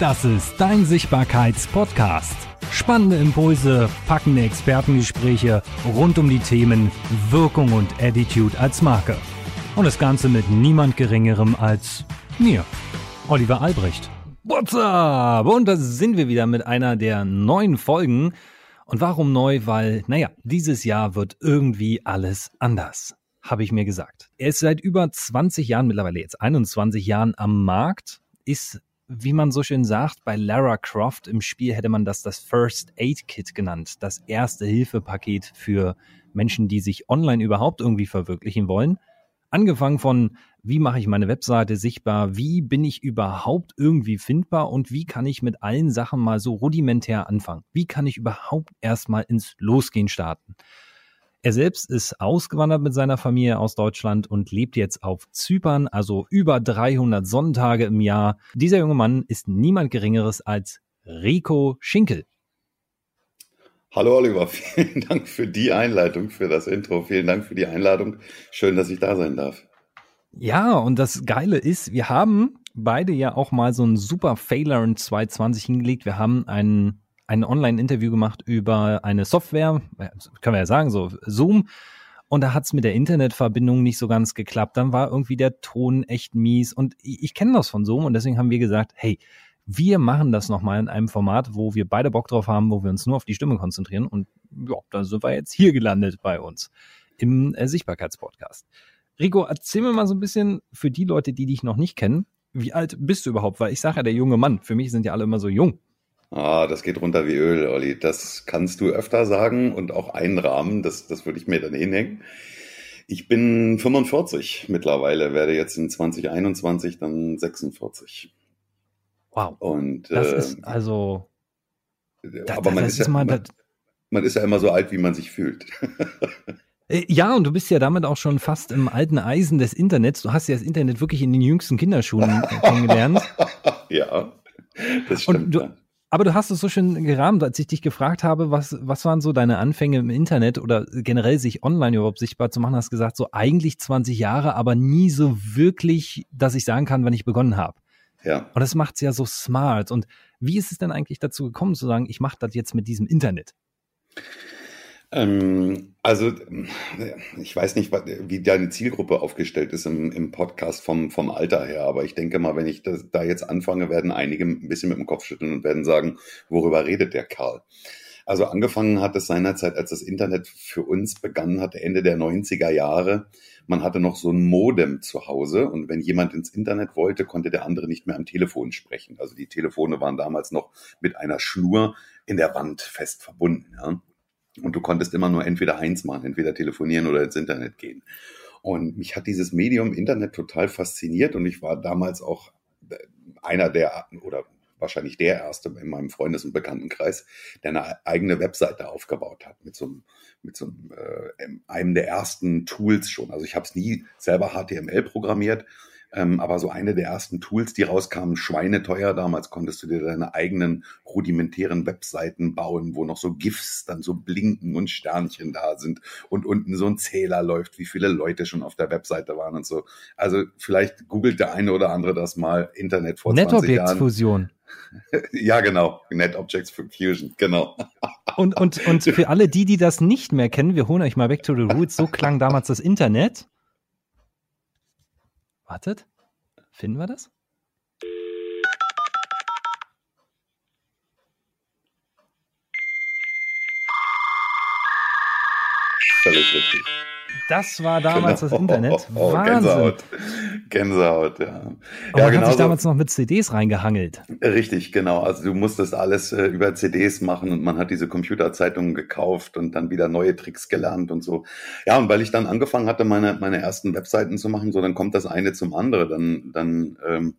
Das ist dein Sichtbarkeits-Podcast. Spannende Impulse, packende Expertengespräche rund um die Themen Wirkung und Attitude als Marke. Und das Ganze mit niemand Geringerem als mir, Oliver Albrecht. What's up? Und da sind wir wieder mit einer der neuen Folgen. Und warum neu? Weil, naja, dieses Jahr wird irgendwie alles anders, habe ich mir gesagt. Er ist seit über 20 Jahren, mittlerweile jetzt 21 Jahren am Markt, ist wie man so schön sagt, bei Lara Croft im Spiel hätte man das das First Aid Kit genannt, das erste Hilfepaket für Menschen, die sich online überhaupt irgendwie verwirklichen wollen. Angefangen von, wie mache ich meine Webseite sichtbar, wie bin ich überhaupt irgendwie findbar und wie kann ich mit allen Sachen mal so rudimentär anfangen? Wie kann ich überhaupt erstmal ins Losgehen starten? Er selbst ist ausgewandert mit seiner Familie aus Deutschland und lebt jetzt auf Zypern, also über 300 Sonnentage im Jahr. Dieser junge Mann ist niemand Geringeres als Rico Schinkel. Hallo Oliver, vielen Dank für die Einleitung, für das Intro. Vielen Dank für die Einladung. Schön, dass ich da sein darf. Ja, und das Geile ist, wir haben beide ja auch mal so einen super Failer in 2020 hingelegt. Wir haben einen ein Online-Interview gemacht über eine Software, können wir ja sagen, so Zoom. Und da hat es mit der Internetverbindung nicht so ganz geklappt. Dann war irgendwie der Ton echt mies. Und ich, ich kenne das von Zoom und deswegen haben wir gesagt, hey, wir machen das nochmal in einem Format, wo wir beide Bock drauf haben, wo wir uns nur auf die Stimme konzentrieren. Und ja, da sind wir jetzt hier gelandet bei uns im äh, Sichtbarkeitspodcast. Rico, erzähl mir mal so ein bisschen für die Leute, die dich noch nicht kennen, wie alt bist du überhaupt? Weil ich sage ja, der junge Mann. Für mich sind ja alle immer so jung. Ah, das geht runter wie Öl, Olli. Das kannst du öfter sagen und auch einrahmen. Das, das würde ich mir dann hinhängen. Ich bin 45 mittlerweile, werde jetzt in 2021 dann 46. Wow. Und, das äh, ist also. aber man, ist ja, man, man ist ja immer so alt, wie man sich fühlt. Äh, ja, und du bist ja damit auch schon fast im alten Eisen des Internets. Du hast ja das Internet wirklich in den jüngsten Kinderschuhen kennengelernt. ja, das stimmt. Und du, aber du hast es so schön gerahmt, als ich dich gefragt habe, was, was waren so deine Anfänge im Internet oder generell sich online überhaupt sichtbar zu machen, hast gesagt, so eigentlich 20 Jahre, aber nie so wirklich, dass ich sagen kann, wann ich begonnen habe. Ja. Und das macht es ja so smart. Und wie ist es denn eigentlich dazu gekommen, zu sagen, ich mache das jetzt mit diesem Internet? Ähm, also ich weiß nicht, wie deine Zielgruppe aufgestellt ist im, im, Podcast vom, vom Alter her, aber ich denke mal, wenn ich das, da jetzt anfange, werden einige ein bisschen mit dem Kopf schütteln und werden sagen, worüber redet der Karl? Also angefangen hat es seinerzeit, als das Internet für uns begann hat, Ende der 90er Jahre. Man hatte noch so ein Modem zu Hause und wenn jemand ins Internet wollte, konnte der andere nicht mehr am Telefon sprechen. Also die Telefone waren damals noch mit einer Schnur in der Wand fest verbunden. Ja? Und du konntest immer nur entweder eins machen, entweder telefonieren oder ins Internet gehen. Und mich hat dieses Medium Internet total fasziniert und ich war damals auch äh, einer der oder wahrscheinlich der erste in meinem Freundes- und Bekanntenkreis, der eine eigene Webseite aufgebaut hat mit so einem, mit so einem, äh, einem der ersten Tools schon. Also ich habe es nie selber HTML programmiert, ähm, aber so eine der ersten Tools, die rauskamen, schweineteuer. Damals konntest du dir deine eigenen rudimentären Webseiten bauen, wo noch so GIFs dann so blinken und Sternchen da sind und unten so ein Zähler läuft, wie viele Leute schon auf der Webseite waren und so. Also vielleicht googelt der eine oder andere das mal Internet vor 20 Jahren. Fusion. ja, genau. NetObjects Fusion, genau. und, und, und für alle die, die das nicht mehr kennen, wir holen euch mal back to the roots. So klang damals das Internet. Wartet. Finden wir das? Völlig richtig. Das war damals genau. das Internet. Oh, oh, Wahnsinn. Gänsehaut. Gänsehaut, ja. Und ja, man hat sich damals noch mit CDs reingehangelt. Richtig, genau. Also du musstest alles äh, über CDs machen und man hat diese Computerzeitungen gekauft und dann wieder neue Tricks gelernt und so. Ja, und weil ich dann angefangen hatte, meine, meine ersten Webseiten zu machen, so dann kommt das eine zum anderen. Dann, dann ähm,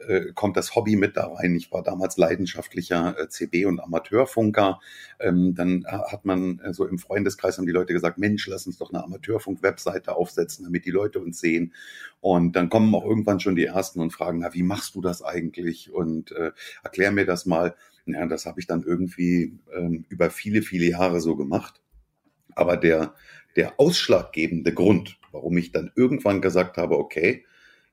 äh, kommt das Hobby mit da rein. Ich war damals leidenschaftlicher äh, CB- und Amateurfunker. Ähm, dann hat man äh, so im Freundeskreis haben die Leute gesagt, Mensch, lass uns doch eine Amateurfunk-Webseite aufsetzen, damit die Leute uns sehen. Und dann kommen auch irgendwann schon die Ersten und fragen, na, wie machst du das eigentlich? Und äh, erklär mir das mal. Ja, das habe ich dann irgendwie ähm, über viele, viele Jahre so gemacht. Aber der, der ausschlaggebende Grund, warum ich dann irgendwann gesagt habe, okay,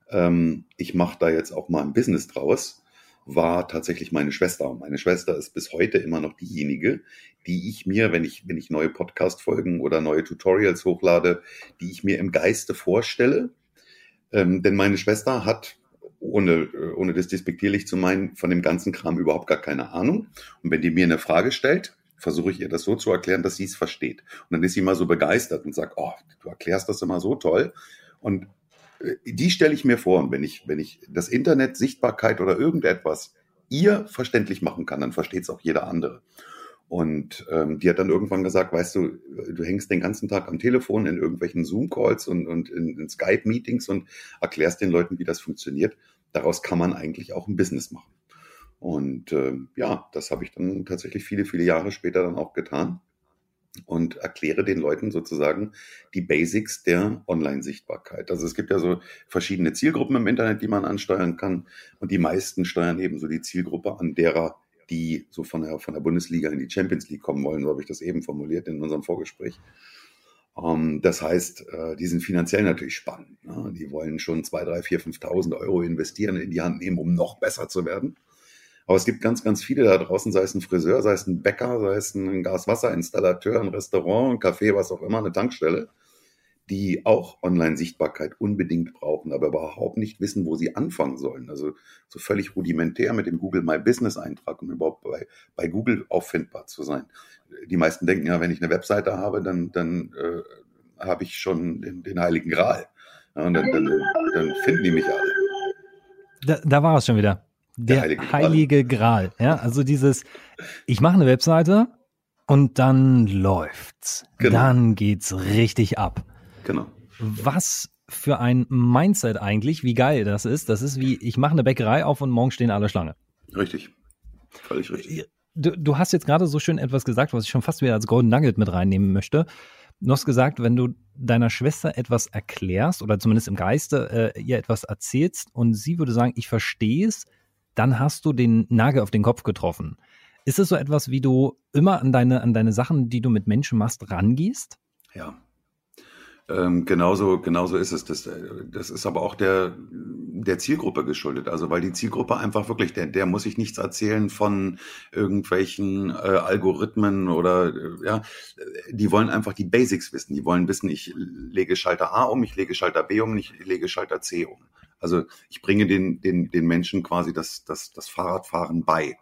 ähm, ich mache da jetzt auch mal ein Business draus, war tatsächlich meine Schwester. Meine Schwester ist bis heute immer noch diejenige, die ich mir, wenn ich, wenn ich neue Podcast-Folgen oder neue Tutorials hochlade, die ich mir im Geiste vorstelle. Ähm, denn meine Schwester hat, ohne, ohne das despektierlich zu meinen, von dem ganzen Kram überhaupt gar keine Ahnung. Und wenn die mir eine Frage stellt, versuche ich ihr das so zu erklären, dass sie es versteht. Und dann ist sie immer so begeistert und sagt, oh, du erklärst das immer so toll. Und äh, die stelle ich mir vor. Wenn ich, wenn ich das Internet, Sichtbarkeit oder irgendetwas ihr verständlich machen kann, dann versteht es auch jeder andere. Und ähm, die hat dann irgendwann gesagt, weißt du, du hängst den ganzen Tag am Telefon in irgendwelchen Zoom-Calls und, und in, in Skype-Meetings und erklärst den Leuten, wie das funktioniert. Daraus kann man eigentlich auch ein Business machen. Und äh, ja, das habe ich dann tatsächlich viele, viele Jahre später dann auch getan und erkläre den Leuten sozusagen die Basics der Online-Sichtbarkeit. Also es gibt ja so verschiedene Zielgruppen im Internet, die man ansteuern kann und die meisten steuern eben so die Zielgruppe an derer, die so von der, von der Bundesliga in die Champions League kommen wollen, so habe ich das eben formuliert in unserem Vorgespräch. Um, ähm, das heißt, äh, die sind finanziell natürlich spannend. Ne? Die wollen schon zwei, drei, vier, 5.000 Euro investieren, in die Hand nehmen, um noch besser zu werden. Aber es gibt ganz, ganz viele da draußen, sei es ein Friseur, sei es ein Bäcker, sei es ein Gaswasserinstallateur, ein Restaurant, ein Café, was auch immer, eine Tankstelle, die auch Online-Sichtbarkeit unbedingt brauchen, aber überhaupt nicht wissen, wo sie anfangen sollen. Also so völlig rudimentär mit dem Google My Business Eintrag, um überhaupt bei, bei Google auffindbar zu sein. Die meisten denken ja, wenn ich eine Webseite habe, dann, dann äh, habe ich schon den, den Heiligen Gral. Ja, und dann, dann, dann finden die mich alle. Da, da war es schon wieder. Der, der Heilige, Heilige Gral. Gral. Ja, also dieses, ich mache eine Webseite und dann läuft's. Genau. Dann geht's richtig ab. Genau. Was für ein Mindset eigentlich, wie geil das ist. Das ist wie, ich mache eine Bäckerei auf und morgen stehen alle Schlange. Richtig. Völlig richtig. Du, du hast jetzt gerade so schön etwas gesagt, was ich schon fast wieder als Golden Nugget mit reinnehmen möchte. Du hast gesagt, wenn du deiner Schwester etwas erklärst oder zumindest im Geiste äh, ihr etwas erzählst und sie würde sagen, ich verstehe es, dann hast du den Nagel auf den Kopf getroffen. Ist es so etwas, wie du immer an deine, an deine Sachen, die du mit Menschen machst, rangehst? Ja. Ähm, genauso, genauso ist es. Das, das ist aber auch der, der Zielgruppe geschuldet. Also weil die Zielgruppe einfach wirklich, der, der muss sich nichts erzählen von irgendwelchen äh, Algorithmen oder äh, ja, die wollen einfach die Basics wissen. Die wollen wissen, ich lege Schalter A um, ich lege Schalter B um, ich lege Schalter C um. Also ich bringe den, den, den Menschen quasi das, das, das Fahrradfahren bei.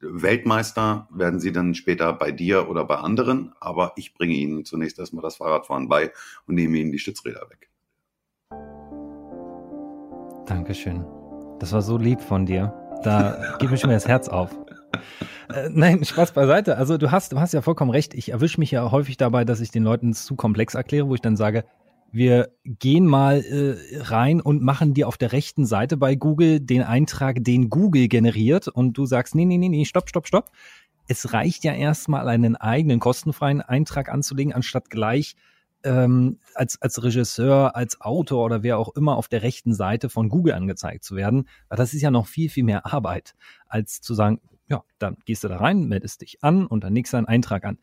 Weltmeister werden sie dann später bei dir oder bei anderen, aber ich bringe ihnen zunächst erstmal das Fahrradfahren bei und nehme ihnen die Stützräder weg. Dankeschön. Das war so lieb von dir. Da geht mir schon wieder das Herz auf. Äh, nein, Spaß beiseite. Also du hast, du hast ja vollkommen recht. Ich erwische mich ja häufig dabei, dass ich den Leuten zu komplex erkläre, wo ich dann sage, wir gehen mal äh, rein und machen dir auf der rechten Seite bei Google den Eintrag, den Google generiert und du sagst, nee, nee, nee, nee, stopp, stopp, stopp. Es reicht ja erstmal einen eigenen kostenfreien Eintrag anzulegen, anstatt gleich ähm, als, als Regisseur, als Autor oder wer auch immer auf der rechten Seite von Google angezeigt zu werden. Weil das ist ja noch viel, viel mehr Arbeit, als zu sagen, ja, dann gehst du da rein, meldest dich an und dann legst du einen Eintrag an.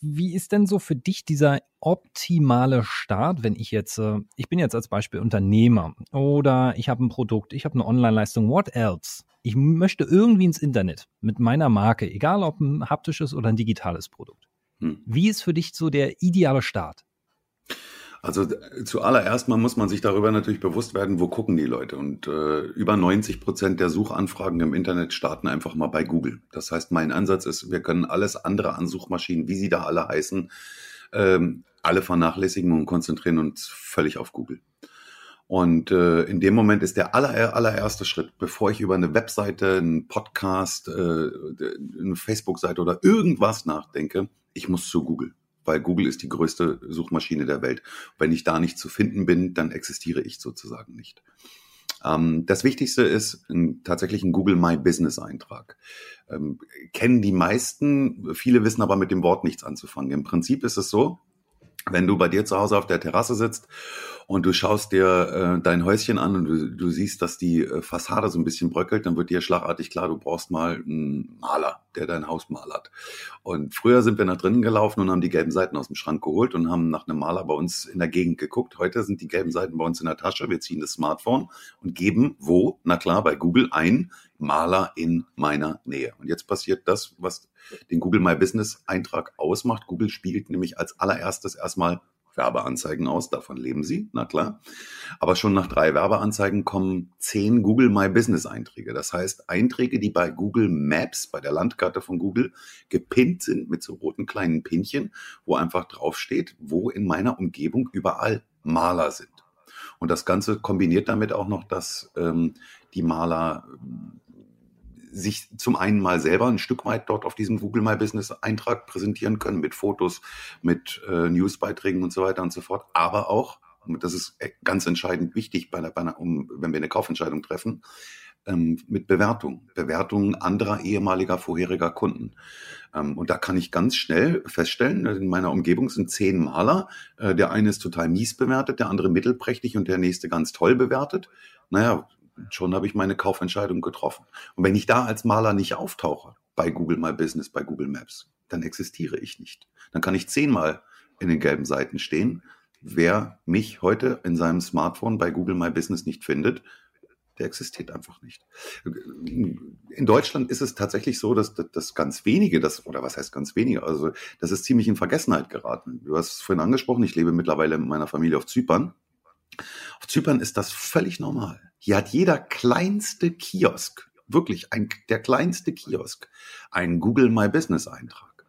Wie ist denn so für dich dieser optimale Start, wenn ich jetzt, äh, ich bin jetzt als Beispiel Unternehmer oder ich habe ein Produkt, ich habe eine Online-Leistung, what else? Ich möchte irgendwie ins Internet mit meiner Marke, egal ob ein haptisches oder ein digitales Produkt. Hm. Wie ist für dich so der ideale Start? Also zuallererst mal muss man sich darüber natürlich bewusst werden, wo gucken die Leute. Und äh, über 90 Prozent der Suchanfragen im Internet starten einfach mal bei Google. Das heißt, mein Ansatz ist, wir können alles andere an Suchmaschinen, wie sie da alle heißen, ähm, alle vernachlässigen und konzentrieren uns völlig auf Google. Und äh, in dem Moment ist der aller, allererste Schritt, bevor ich über eine Webseite, einen Podcast, äh, eine Facebook-Seite oder irgendwas nachdenke, ich muss zu Google weil Google ist die größte Suchmaschine der Welt. Wenn ich da nicht zu finden bin, dann existiere ich sozusagen nicht. Ähm, das Wichtigste ist ein, tatsächlich ein Google My Business Eintrag. Ähm, kennen die meisten, viele wissen aber mit dem Wort nichts anzufangen. Im Prinzip ist es so, wenn du bei dir zu Hause auf der Terrasse sitzt und du schaust dir äh, dein Häuschen an und du, du siehst, dass die äh, Fassade so ein bisschen bröckelt, dann wird dir schlagartig klar, du brauchst mal einen Maler, der dein Haus malert. Und früher sind wir nach drinnen gelaufen und haben die gelben Seiten aus dem Schrank geholt und haben nach einem Maler bei uns in der Gegend geguckt. Heute sind die gelben Seiten bei uns in der Tasche. Wir ziehen das Smartphone und geben wo? Na klar, bei Google ein Maler in meiner Nähe. Und jetzt passiert das, was den Google My Business Eintrag ausmacht. Google spielt nämlich als allererstes erstmal Werbeanzeigen aus, davon leben sie, na klar. Aber schon nach drei Werbeanzeigen kommen zehn Google My Business Einträge. Das heißt, Einträge, die bei Google Maps, bei der Landkarte von Google, gepinnt sind mit so roten kleinen Pinchen, wo einfach draufsteht, wo in meiner Umgebung überall Maler sind. Und das Ganze kombiniert damit auch noch, dass ähm, die Maler sich zum einen mal selber ein Stück weit dort auf diesem Google My Business Eintrag präsentieren können mit Fotos, mit äh, Newsbeiträgen und so weiter und so fort, aber auch, und das ist e, ganz entscheidend wichtig, bei einer, bei einer, um, wenn wir eine Kaufentscheidung treffen, ähm, mit Bewertung, Bewertungen anderer ehemaliger, vorheriger Kunden. Ähm, und da kann ich ganz schnell feststellen, in meiner Umgebung sind zehn Maler, äh, der eine ist total mies bewertet, der andere mittelprächtig und der nächste ganz toll bewertet. Naja, schon habe ich meine Kaufentscheidung getroffen. Und wenn ich da als Maler nicht auftauche, bei Google My Business, bei Google Maps, dann existiere ich nicht. Dann kann ich zehnmal in den gelben Seiten stehen. Wer mich heute in seinem Smartphone bei Google My Business nicht findet, der existiert einfach nicht. In Deutschland ist es tatsächlich so, dass, dass ganz wenige, das, oder was heißt ganz wenige, also das ist ziemlich in Vergessenheit geraten. Du hast es vorhin angesprochen, ich lebe mittlerweile mit meiner Familie auf Zypern. Auf Zypern ist das völlig normal. Hier hat jeder kleinste Kiosk, wirklich ein, der kleinste Kiosk, einen Google My Business Eintrag.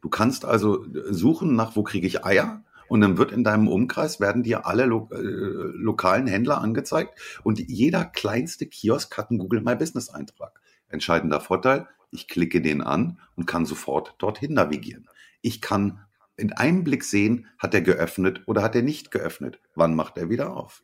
Du kannst also suchen nach, wo kriege ich Eier? Und dann wird in deinem Umkreis, werden dir alle lo äh, lokalen Händler angezeigt und jeder kleinste Kiosk hat einen Google My Business Eintrag. Entscheidender Vorteil, ich klicke den an und kann sofort dorthin navigieren. Ich kann in einem Blick sehen, hat er geöffnet oder hat er nicht geöffnet. Wann macht er wieder auf?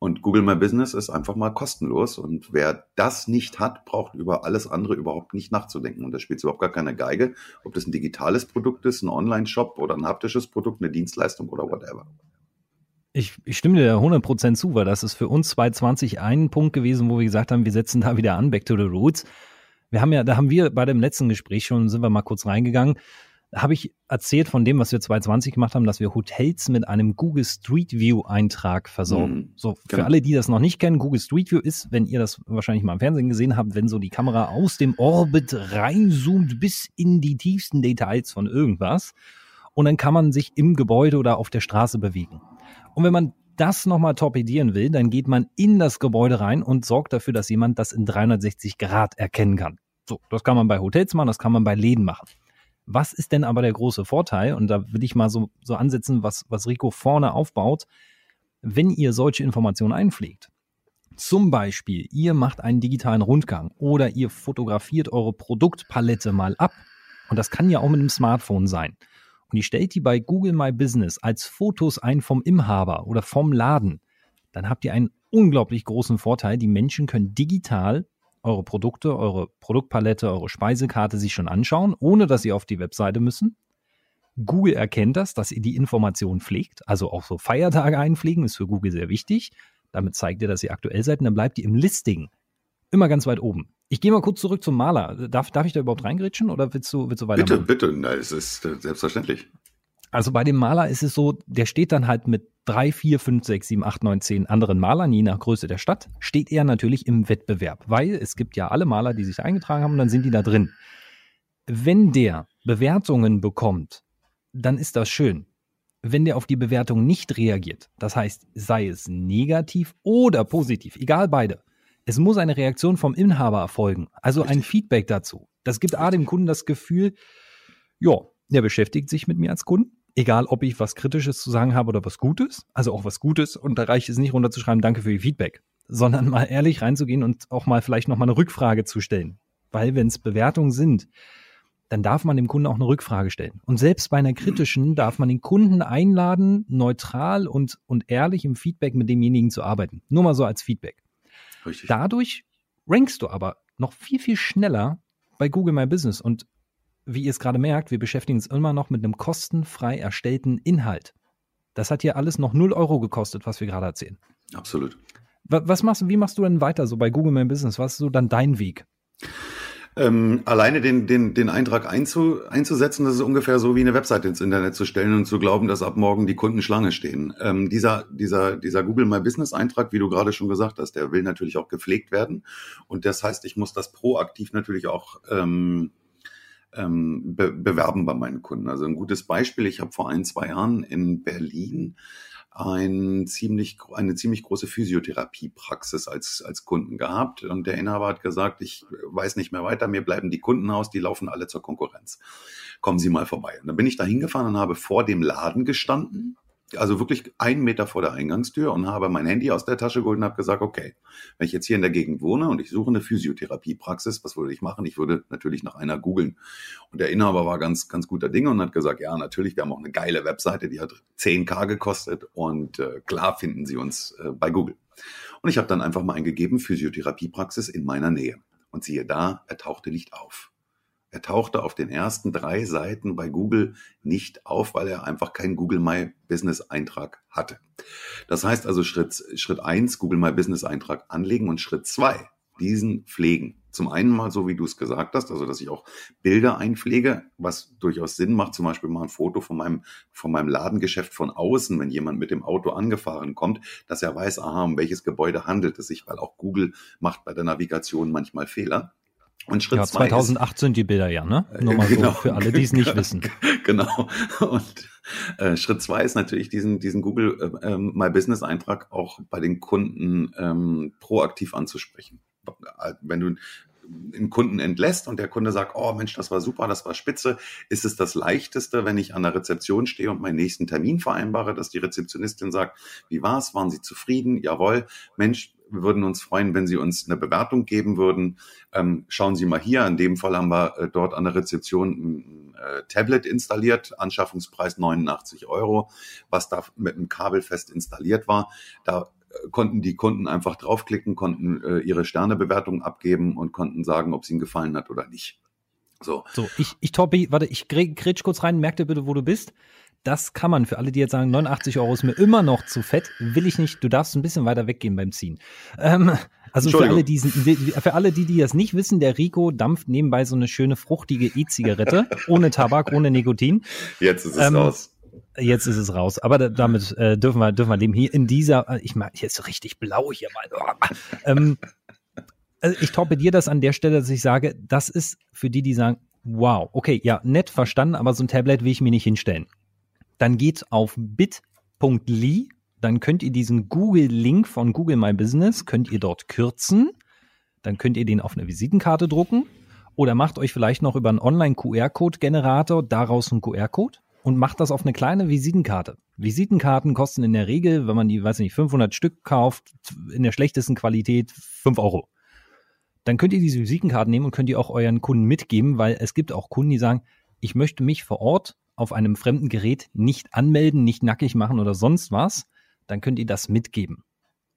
Und Google My Business ist einfach mal kostenlos. Und wer das nicht hat, braucht über alles andere überhaupt nicht nachzudenken. Und da spielt überhaupt gar keine Geige, ob das ein digitales Produkt ist, ein Online-Shop oder ein haptisches Produkt, eine Dienstleistung oder whatever. Ich, ich stimme dir 100% zu, weil das ist für uns 2020 ein Punkt gewesen, wo wir gesagt haben, wir setzen da wieder an, back to the roots. Wir haben ja, da haben wir bei dem letzten Gespräch schon, sind wir mal kurz reingegangen, habe ich erzählt von dem, was wir 2020 gemacht haben, dass wir Hotels mit einem Google Street View Eintrag versorgen. Mhm, so, für genau. alle, die das noch nicht kennen, Google Street View ist, wenn ihr das wahrscheinlich mal im Fernsehen gesehen habt, wenn so die Kamera aus dem Orbit reinzoomt bis in die tiefsten Details von irgendwas. Und dann kann man sich im Gebäude oder auf der Straße bewegen. Und wenn man das nochmal torpedieren will, dann geht man in das Gebäude rein und sorgt dafür, dass jemand das in 360 Grad erkennen kann. So, das kann man bei Hotels machen, das kann man bei Läden machen. Was ist denn aber der große Vorteil? Und da will ich mal so, so ansetzen, was, was Rico vorne aufbaut. Wenn ihr solche Informationen einpflegt, zum Beispiel, ihr macht einen digitalen Rundgang oder ihr fotografiert eure Produktpalette mal ab. Und das kann ja auch mit einem Smartphone sein. Und ihr stellt die bei Google My Business als Fotos ein vom Inhaber oder vom Laden. Dann habt ihr einen unglaublich großen Vorteil. Die Menschen können digital eure Produkte, eure Produktpalette, eure Speisekarte sich schon anschauen, ohne dass sie auf die Webseite müssen. Google erkennt das, dass ihr die Informationen pflegt, also auch so Feiertage einpflegen, ist für Google sehr wichtig. Damit zeigt ihr, dass ihr aktuell seid und dann bleibt ihr im Listing immer ganz weit oben. Ich gehe mal kurz zurück zum Maler. Darf, darf ich da überhaupt reingritschen oder willst du, willst du weitermachen? Bitte, bitte, nein, es ist selbstverständlich. Also bei dem Maler ist es so, der steht dann halt mit drei, vier, fünf, sechs, sieben, acht, neun, zehn anderen Malern, je nach Größe der Stadt, steht er natürlich im Wettbewerb, weil es gibt ja alle Maler, die sich eingetragen haben, dann sind die da drin. Wenn der Bewertungen bekommt, dann ist das schön. Wenn der auf die Bewertung nicht reagiert, das heißt, sei es negativ oder positiv, egal beide, es muss eine Reaktion vom Inhaber erfolgen, also Richtig. ein Feedback dazu. Das gibt A dem Kunden das Gefühl, ja, der beschäftigt sich mit mir als Kunden egal ob ich was Kritisches zu sagen habe oder was Gutes, also auch was Gutes, und da reicht es nicht runterzuschreiben, danke für Ihr Feedback, sondern mal ehrlich reinzugehen und auch mal vielleicht nochmal eine Rückfrage zu stellen. Weil wenn es Bewertungen sind, dann darf man dem Kunden auch eine Rückfrage stellen. Und selbst bei einer kritischen darf man den Kunden einladen, neutral und, und ehrlich im Feedback mit demjenigen zu arbeiten. Nur mal so als Feedback. Richtig. Dadurch rankst du aber noch viel, viel schneller bei Google My Business. Und wie ihr es gerade merkt, wir beschäftigen uns immer noch mit einem kostenfrei erstellten Inhalt. Das hat hier alles noch 0 Euro gekostet, was wir gerade erzählen. Absolut. Was machst du, wie machst du denn weiter so bei Google My Business? Was ist so dann dein Weg? Ähm, alleine den, den, den Eintrag einzu, einzusetzen, das ist ungefähr so wie eine Webseite ins Internet zu stellen und zu glauben, dass ab morgen die Kunden Schlange stehen. Ähm, dieser, dieser, dieser Google My Business Eintrag, wie du gerade schon gesagt hast, der will natürlich auch gepflegt werden. Und das heißt, ich muss das proaktiv natürlich auch ähm, ähm, be bewerben bei meinen Kunden. Also ein gutes Beispiel, ich habe vor ein, zwei Jahren in Berlin ein ziemlich, eine ziemlich große Physiotherapiepraxis als, als Kunden gehabt. Und der Inhaber hat gesagt, ich weiß nicht mehr weiter, mir bleiben die Kunden aus, die laufen alle zur Konkurrenz. Kommen Sie mal vorbei. Und dann bin ich da hingefahren und habe vor dem Laden gestanden also wirklich einen Meter vor der Eingangstür und habe mein Handy aus der Tasche geholt und habe gesagt, okay, wenn ich jetzt hier in der Gegend wohne und ich suche eine Physiotherapiepraxis, was würde ich machen? Ich würde natürlich nach einer googeln. Und der Inhaber war ganz, ganz guter Dinge und hat gesagt, ja, natürlich, wir haben auch eine geile Webseite, die hat 10k gekostet und äh, klar finden Sie uns äh, bei Google. Und ich habe dann einfach mal eingegeben, Physiotherapiepraxis in meiner Nähe. Und siehe da, er tauchte nicht auf. Er tauchte auf den ersten drei Seiten bei Google nicht auf, weil er einfach keinen Google My Business Eintrag hatte. Das heißt also Schritt, Schritt eins Google My Business Eintrag anlegen und Schritt zwei diesen pflegen. Zum einen mal so, wie du es gesagt hast, also dass ich auch Bilder einpflege, was durchaus Sinn macht, zum Beispiel mal ein Foto von meinem, von meinem Ladengeschäft von außen, wenn jemand mit dem Auto angefahren kommt, dass er weiß, aha, um welches Gebäude handelt es sich, weil auch Google macht bei der Navigation manchmal Fehler. Und Schritt ja, 2008 ist, sind die Bilder ja, ne? Nur mal genau, so für alle, die es nicht wissen. Genau. Und äh, Schritt zwei ist natürlich diesen, diesen Google äh, ähm, My Business Eintrag auch bei den Kunden ähm, proaktiv anzusprechen. Wenn du einen Kunden entlässt und der Kunde sagt, oh Mensch, das war super, das war spitze, ist es das leichteste, wenn ich an der Rezeption stehe und meinen nächsten Termin vereinbare, dass die Rezeptionistin sagt, wie war's, waren Sie zufrieden? Jawohl, Mensch, wir würden uns freuen, wenn Sie uns eine Bewertung geben würden. Ähm, schauen Sie mal hier, in dem Fall haben wir äh, dort an der Rezeption ein äh, Tablet installiert, Anschaffungspreis 89 Euro, was da mit einem Kabel fest installiert war. Da äh, konnten die Kunden einfach draufklicken, konnten äh, ihre Sternebewertung abgeben und konnten sagen, ob es ihnen gefallen hat oder nicht. So. So, ich, ich Tobi, warte, ich grätsch kurz rein, merk dir bitte, wo du bist. Das kann man für alle, die jetzt sagen, 89 Euro ist mir immer noch zu fett, will ich nicht. Du darfst ein bisschen weiter weggehen beim Ziehen. Ähm, also für alle, die, für alle, die, die das nicht wissen, der Rico dampft nebenbei so eine schöne fruchtige E-Zigarette, ohne Tabak, ohne Nikotin. Jetzt ist es ähm, raus. Jetzt ist es raus. Aber damit äh, dürfen, wir, dürfen wir leben. Hier in dieser, äh, ich ist so richtig blau hier mal. ähm, also ich torpediere das an der Stelle, dass ich sage, das ist für die, die sagen, wow, okay, ja, nett verstanden, aber so ein Tablet will ich mir nicht hinstellen. Dann geht auf bit.ly, dann könnt ihr diesen Google-Link von Google My Business, könnt ihr dort kürzen, dann könnt ihr den auf eine Visitenkarte drucken oder macht euch vielleicht noch über einen Online-QR-Code-Generator daraus einen QR-Code und macht das auf eine kleine Visitenkarte. Visitenkarten kosten in der Regel, wenn man die, weiß nicht, 500 Stück kauft, in der schlechtesten Qualität 5 Euro. Dann könnt ihr diese Visitenkarten nehmen und könnt ihr auch euren Kunden mitgeben, weil es gibt auch Kunden, die sagen, ich möchte mich vor Ort auf einem fremden Gerät nicht anmelden, nicht nackig machen oder sonst was, dann könnt ihr das mitgeben.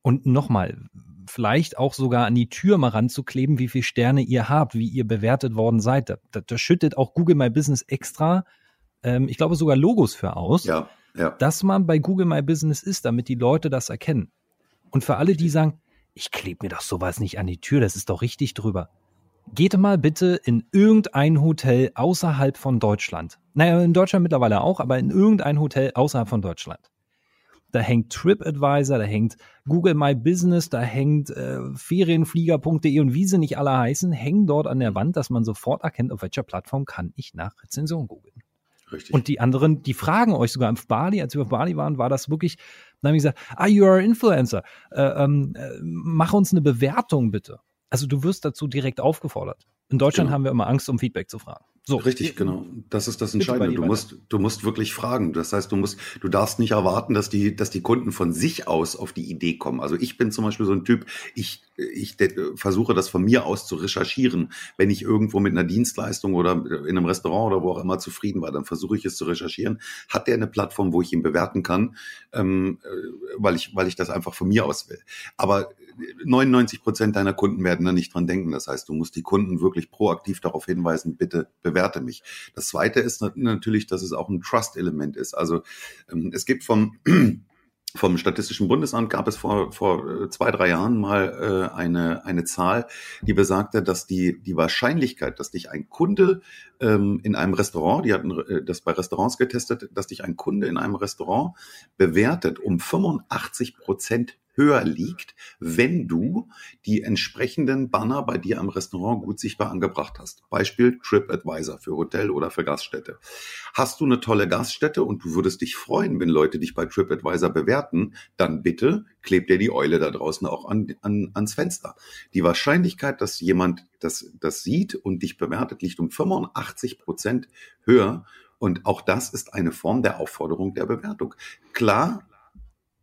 Und nochmal, vielleicht auch sogar an die Tür mal ranzukleben, wie viele Sterne ihr habt, wie ihr bewertet worden seid. Da, da, da schüttet auch Google My Business extra, ähm, ich glaube sogar Logos für aus, ja, ja. dass man bei Google My Business ist, damit die Leute das erkennen. Und für alle, die sagen, ich klebe mir doch sowas nicht an die Tür, das ist doch richtig drüber. Geht mal bitte in irgendein Hotel außerhalb von Deutschland. Naja, in Deutschland mittlerweile auch, aber in irgendein Hotel außerhalb von Deutschland. Da hängt TripAdvisor, da hängt Google My Business, da hängt äh, Ferienflieger.de und wie sie nicht alle heißen, hängen dort an der Wand, dass man sofort erkennt, auf welcher Plattform kann ich nach Rezension googeln. Richtig. Und die anderen, die fragen euch sogar auf Bali, als wir auf Bali waren, war das wirklich, dann haben die gesagt, ah, you are Influencer, äh, ähm, äh, mach uns eine Bewertung bitte. Also du wirst dazu direkt aufgefordert. In Deutschland genau. haben wir immer Angst, um Feedback zu fragen. So. Richtig, genau. Das ist das Entscheidende. Du musst, du musst wirklich fragen. Das heißt, du musst, du darfst nicht erwarten, dass die, dass die Kunden von sich aus auf die Idee kommen. Also ich bin zum Beispiel so ein Typ, ich ich versuche das von mir aus zu recherchieren. Wenn ich irgendwo mit einer Dienstleistung oder in einem Restaurant oder wo auch immer zufrieden war, dann versuche ich es zu recherchieren. Hat der eine Plattform, wo ich ihn bewerten kann, ähm, äh, weil ich, weil ich das einfach von mir aus will. Aber 99 Prozent deiner Kunden werden da nicht dran denken. Das heißt, du musst die Kunden wirklich proaktiv darauf hinweisen, bitte bewerte mich. Das zweite ist natürlich, dass es auch ein Trust-Element ist. Also ähm, es gibt vom vom Statistischen Bundesamt gab es vor, vor äh, zwei, drei Jahren mal äh, eine, eine Zahl, die besagte, dass die, die Wahrscheinlichkeit, dass dich ein Kunde ähm, in einem Restaurant, die hatten äh, das bei Restaurants getestet, dass dich ein Kunde in einem Restaurant bewertet um 85 Prozent höher liegt, wenn du die entsprechenden Banner bei dir am Restaurant gut sichtbar angebracht hast. Beispiel TripAdvisor für Hotel oder für Gaststätte. Hast du eine tolle Gaststätte und du würdest dich freuen, wenn Leute dich bei TripAdvisor bewerten, dann bitte klebt dir die Eule da draußen auch an, an, ans Fenster. Die Wahrscheinlichkeit, dass jemand das, das sieht und dich bewertet, liegt um 85 Prozent höher. Und auch das ist eine Form der Aufforderung der Bewertung. Klar,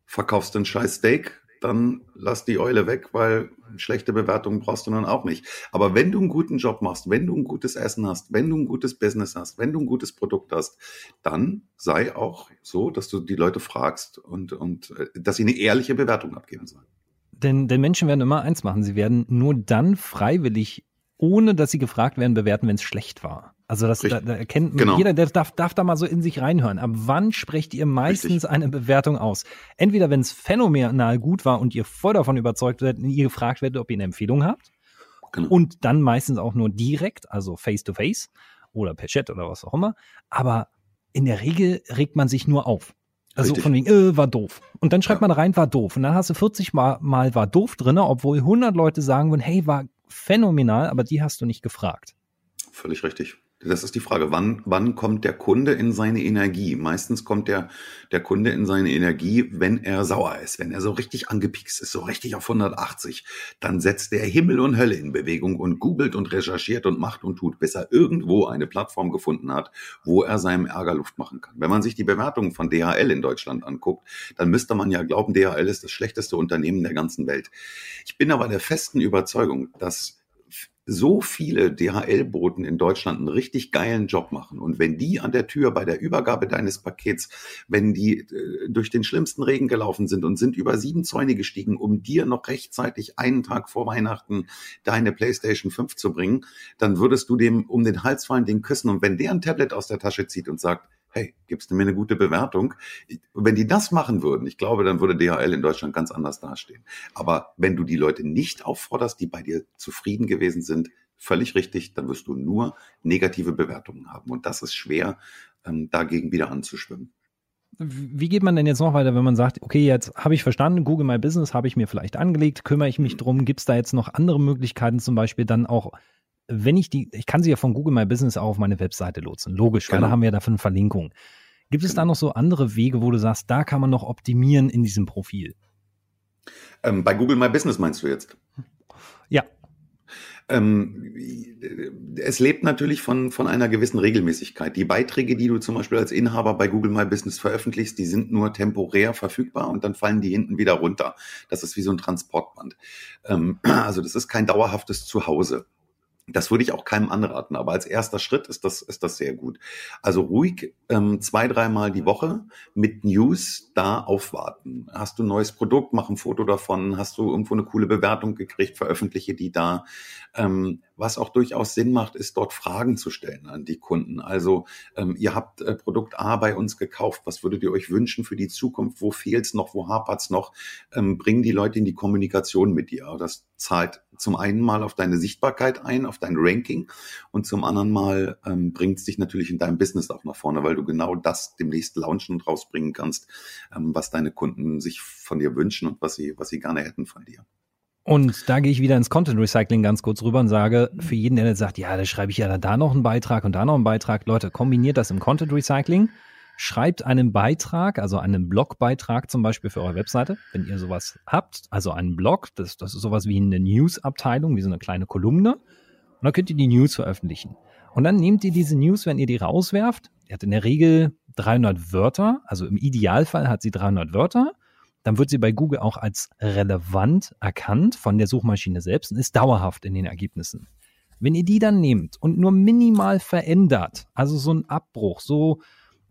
verkaufst du ein scheiß Steak, dann lass die Eule weg, weil schlechte Bewertungen brauchst du dann auch nicht. Aber wenn du einen guten Job machst, wenn du ein gutes Essen hast, wenn du ein gutes Business hast, wenn du ein gutes Produkt hast, dann sei auch so, dass du die Leute fragst und, und äh, dass sie eine ehrliche Bewertung abgeben sollen. Denn, denn Menschen werden immer eins machen. Sie werden nur dann freiwillig, ohne dass sie gefragt werden, bewerten, wenn es schlecht war. Also das da, da erkennt genau. jeder, der darf, darf da mal so in sich reinhören. Ab wann sprecht ihr meistens Richtig. eine Bewertung aus? Entweder wenn es phänomenal gut war und ihr voll davon überzeugt werdet, ihr gefragt werdet, ob ihr eine Empfehlung habt. Genau. Und dann meistens auch nur direkt, also face to face oder per Chat oder was auch immer. Aber in der Regel regt man sich nur auf. Also Richtig. von wegen, äh, war doof. Und dann schreibt ja. man rein, war doof. Und dann hast du 40 Mal, mal war doof drinne, obwohl 100 Leute sagen würden, hey, war phänomenal, aber die hast du nicht gefragt. Völlig richtig. Das ist die Frage, wann, wann kommt der Kunde in seine Energie? Meistens kommt der, der Kunde in seine Energie, wenn er sauer ist, wenn er so richtig angepikst ist, so richtig auf 180. Dann setzt er Himmel und Hölle in Bewegung und googelt und recherchiert und macht und tut, bis er irgendwo eine Plattform gefunden hat, wo er seinem Ärger Luft machen kann. Wenn man sich die Bewertungen von DHL in Deutschland anguckt, dann müsste man ja glauben, DHL ist das schlechteste Unternehmen der ganzen Welt. Ich bin aber der festen Überzeugung, dass so viele DHL-Boten in Deutschland einen richtig geilen Job machen. Und wenn die an der Tür bei der Übergabe deines Pakets, wenn die äh, durch den schlimmsten Regen gelaufen sind und sind über sieben Zäune gestiegen, um dir noch rechtzeitig einen Tag vor Weihnachten deine PlayStation 5 zu bringen, dann würdest du dem um den Hals fallen, den küssen. Und wenn der ein Tablet aus der Tasche zieht und sagt, hey, gibst du mir eine gute Bewertung? Wenn die das machen würden, ich glaube, dann würde DHL in Deutschland ganz anders dastehen. Aber wenn du die Leute nicht aufforderst, die bei dir zufrieden gewesen sind, völlig richtig, dann wirst du nur negative Bewertungen haben. Und das ist schwer, ähm, dagegen wieder anzuschwimmen. Wie geht man denn jetzt noch weiter, wenn man sagt, okay, jetzt habe ich verstanden, Google My Business habe ich mir vielleicht angelegt, kümmere ich mich mhm. drum, gibt es da jetzt noch andere Möglichkeiten, zum Beispiel dann auch wenn ich die, ich kann sie ja von Google My Business auch auf meine Webseite lotsen. Logisch, genau. weil da genau. haben wir ja dafür eine Verlinkung. Gibt es genau. da noch so andere Wege, wo du sagst, da kann man noch optimieren in diesem Profil? Ähm, bei Google My Business meinst du jetzt? Ja. Ähm, es lebt natürlich von, von einer gewissen Regelmäßigkeit. Die Beiträge, die du zum Beispiel als Inhaber bei Google My Business veröffentlichst, die sind nur temporär verfügbar und dann fallen die hinten wieder runter. Das ist wie so ein Transportband. Ähm, also das ist kein dauerhaftes Zuhause. Das würde ich auch keinem anraten, aber als erster Schritt ist das, ist das sehr gut. Also ruhig ähm, zwei, dreimal die Woche mit News da aufwarten. Hast du ein neues Produkt, mach ein Foto davon, hast du irgendwo eine coole Bewertung gekriegt, veröffentliche die da. Ähm, was auch durchaus Sinn macht, ist dort Fragen zu stellen an die Kunden. Also ähm, ihr habt äh, Produkt A bei uns gekauft, was würdet ihr euch wünschen für die Zukunft? Wo fehlt's noch? Wo hapert's noch? Ähm, bring die Leute in die Kommunikation mit dir. Das zahlt zum einen mal auf deine Sichtbarkeit ein, auf dein Ranking und zum anderen mal ähm, bringt es dich natürlich in deinem Business auch nach vorne, weil du genau das demnächst launchen und rausbringen kannst, ähm, was deine Kunden sich von dir wünschen und was sie, was sie gerne hätten von dir. Und da gehe ich wieder ins Content Recycling ganz kurz rüber und sage, für jeden, der jetzt sagt, ja, da schreibe ich ja da noch einen Beitrag und da noch einen Beitrag, Leute, kombiniert das im Content Recycling. Schreibt einen Beitrag, also einen Blogbeitrag zum Beispiel für eure Webseite, wenn ihr sowas habt, also einen Blog, das, das ist sowas wie eine News-Abteilung, wie so eine kleine Kolumne. Und dann könnt ihr die News veröffentlichen. Und dann nehmt ihr diese News, wenn ihr die rauswerft, die hat in der Regel 300 Wörter, also im Idealfall hat sie 300 Wörter dann wird sie bei Google auch als relevant erkannt von der Suchmaschine selbst und ist dauerhaft in den Ergebnissen. Wenn ihr die dann nehmt und nur minimal verändert, also so ein Abbruch, so,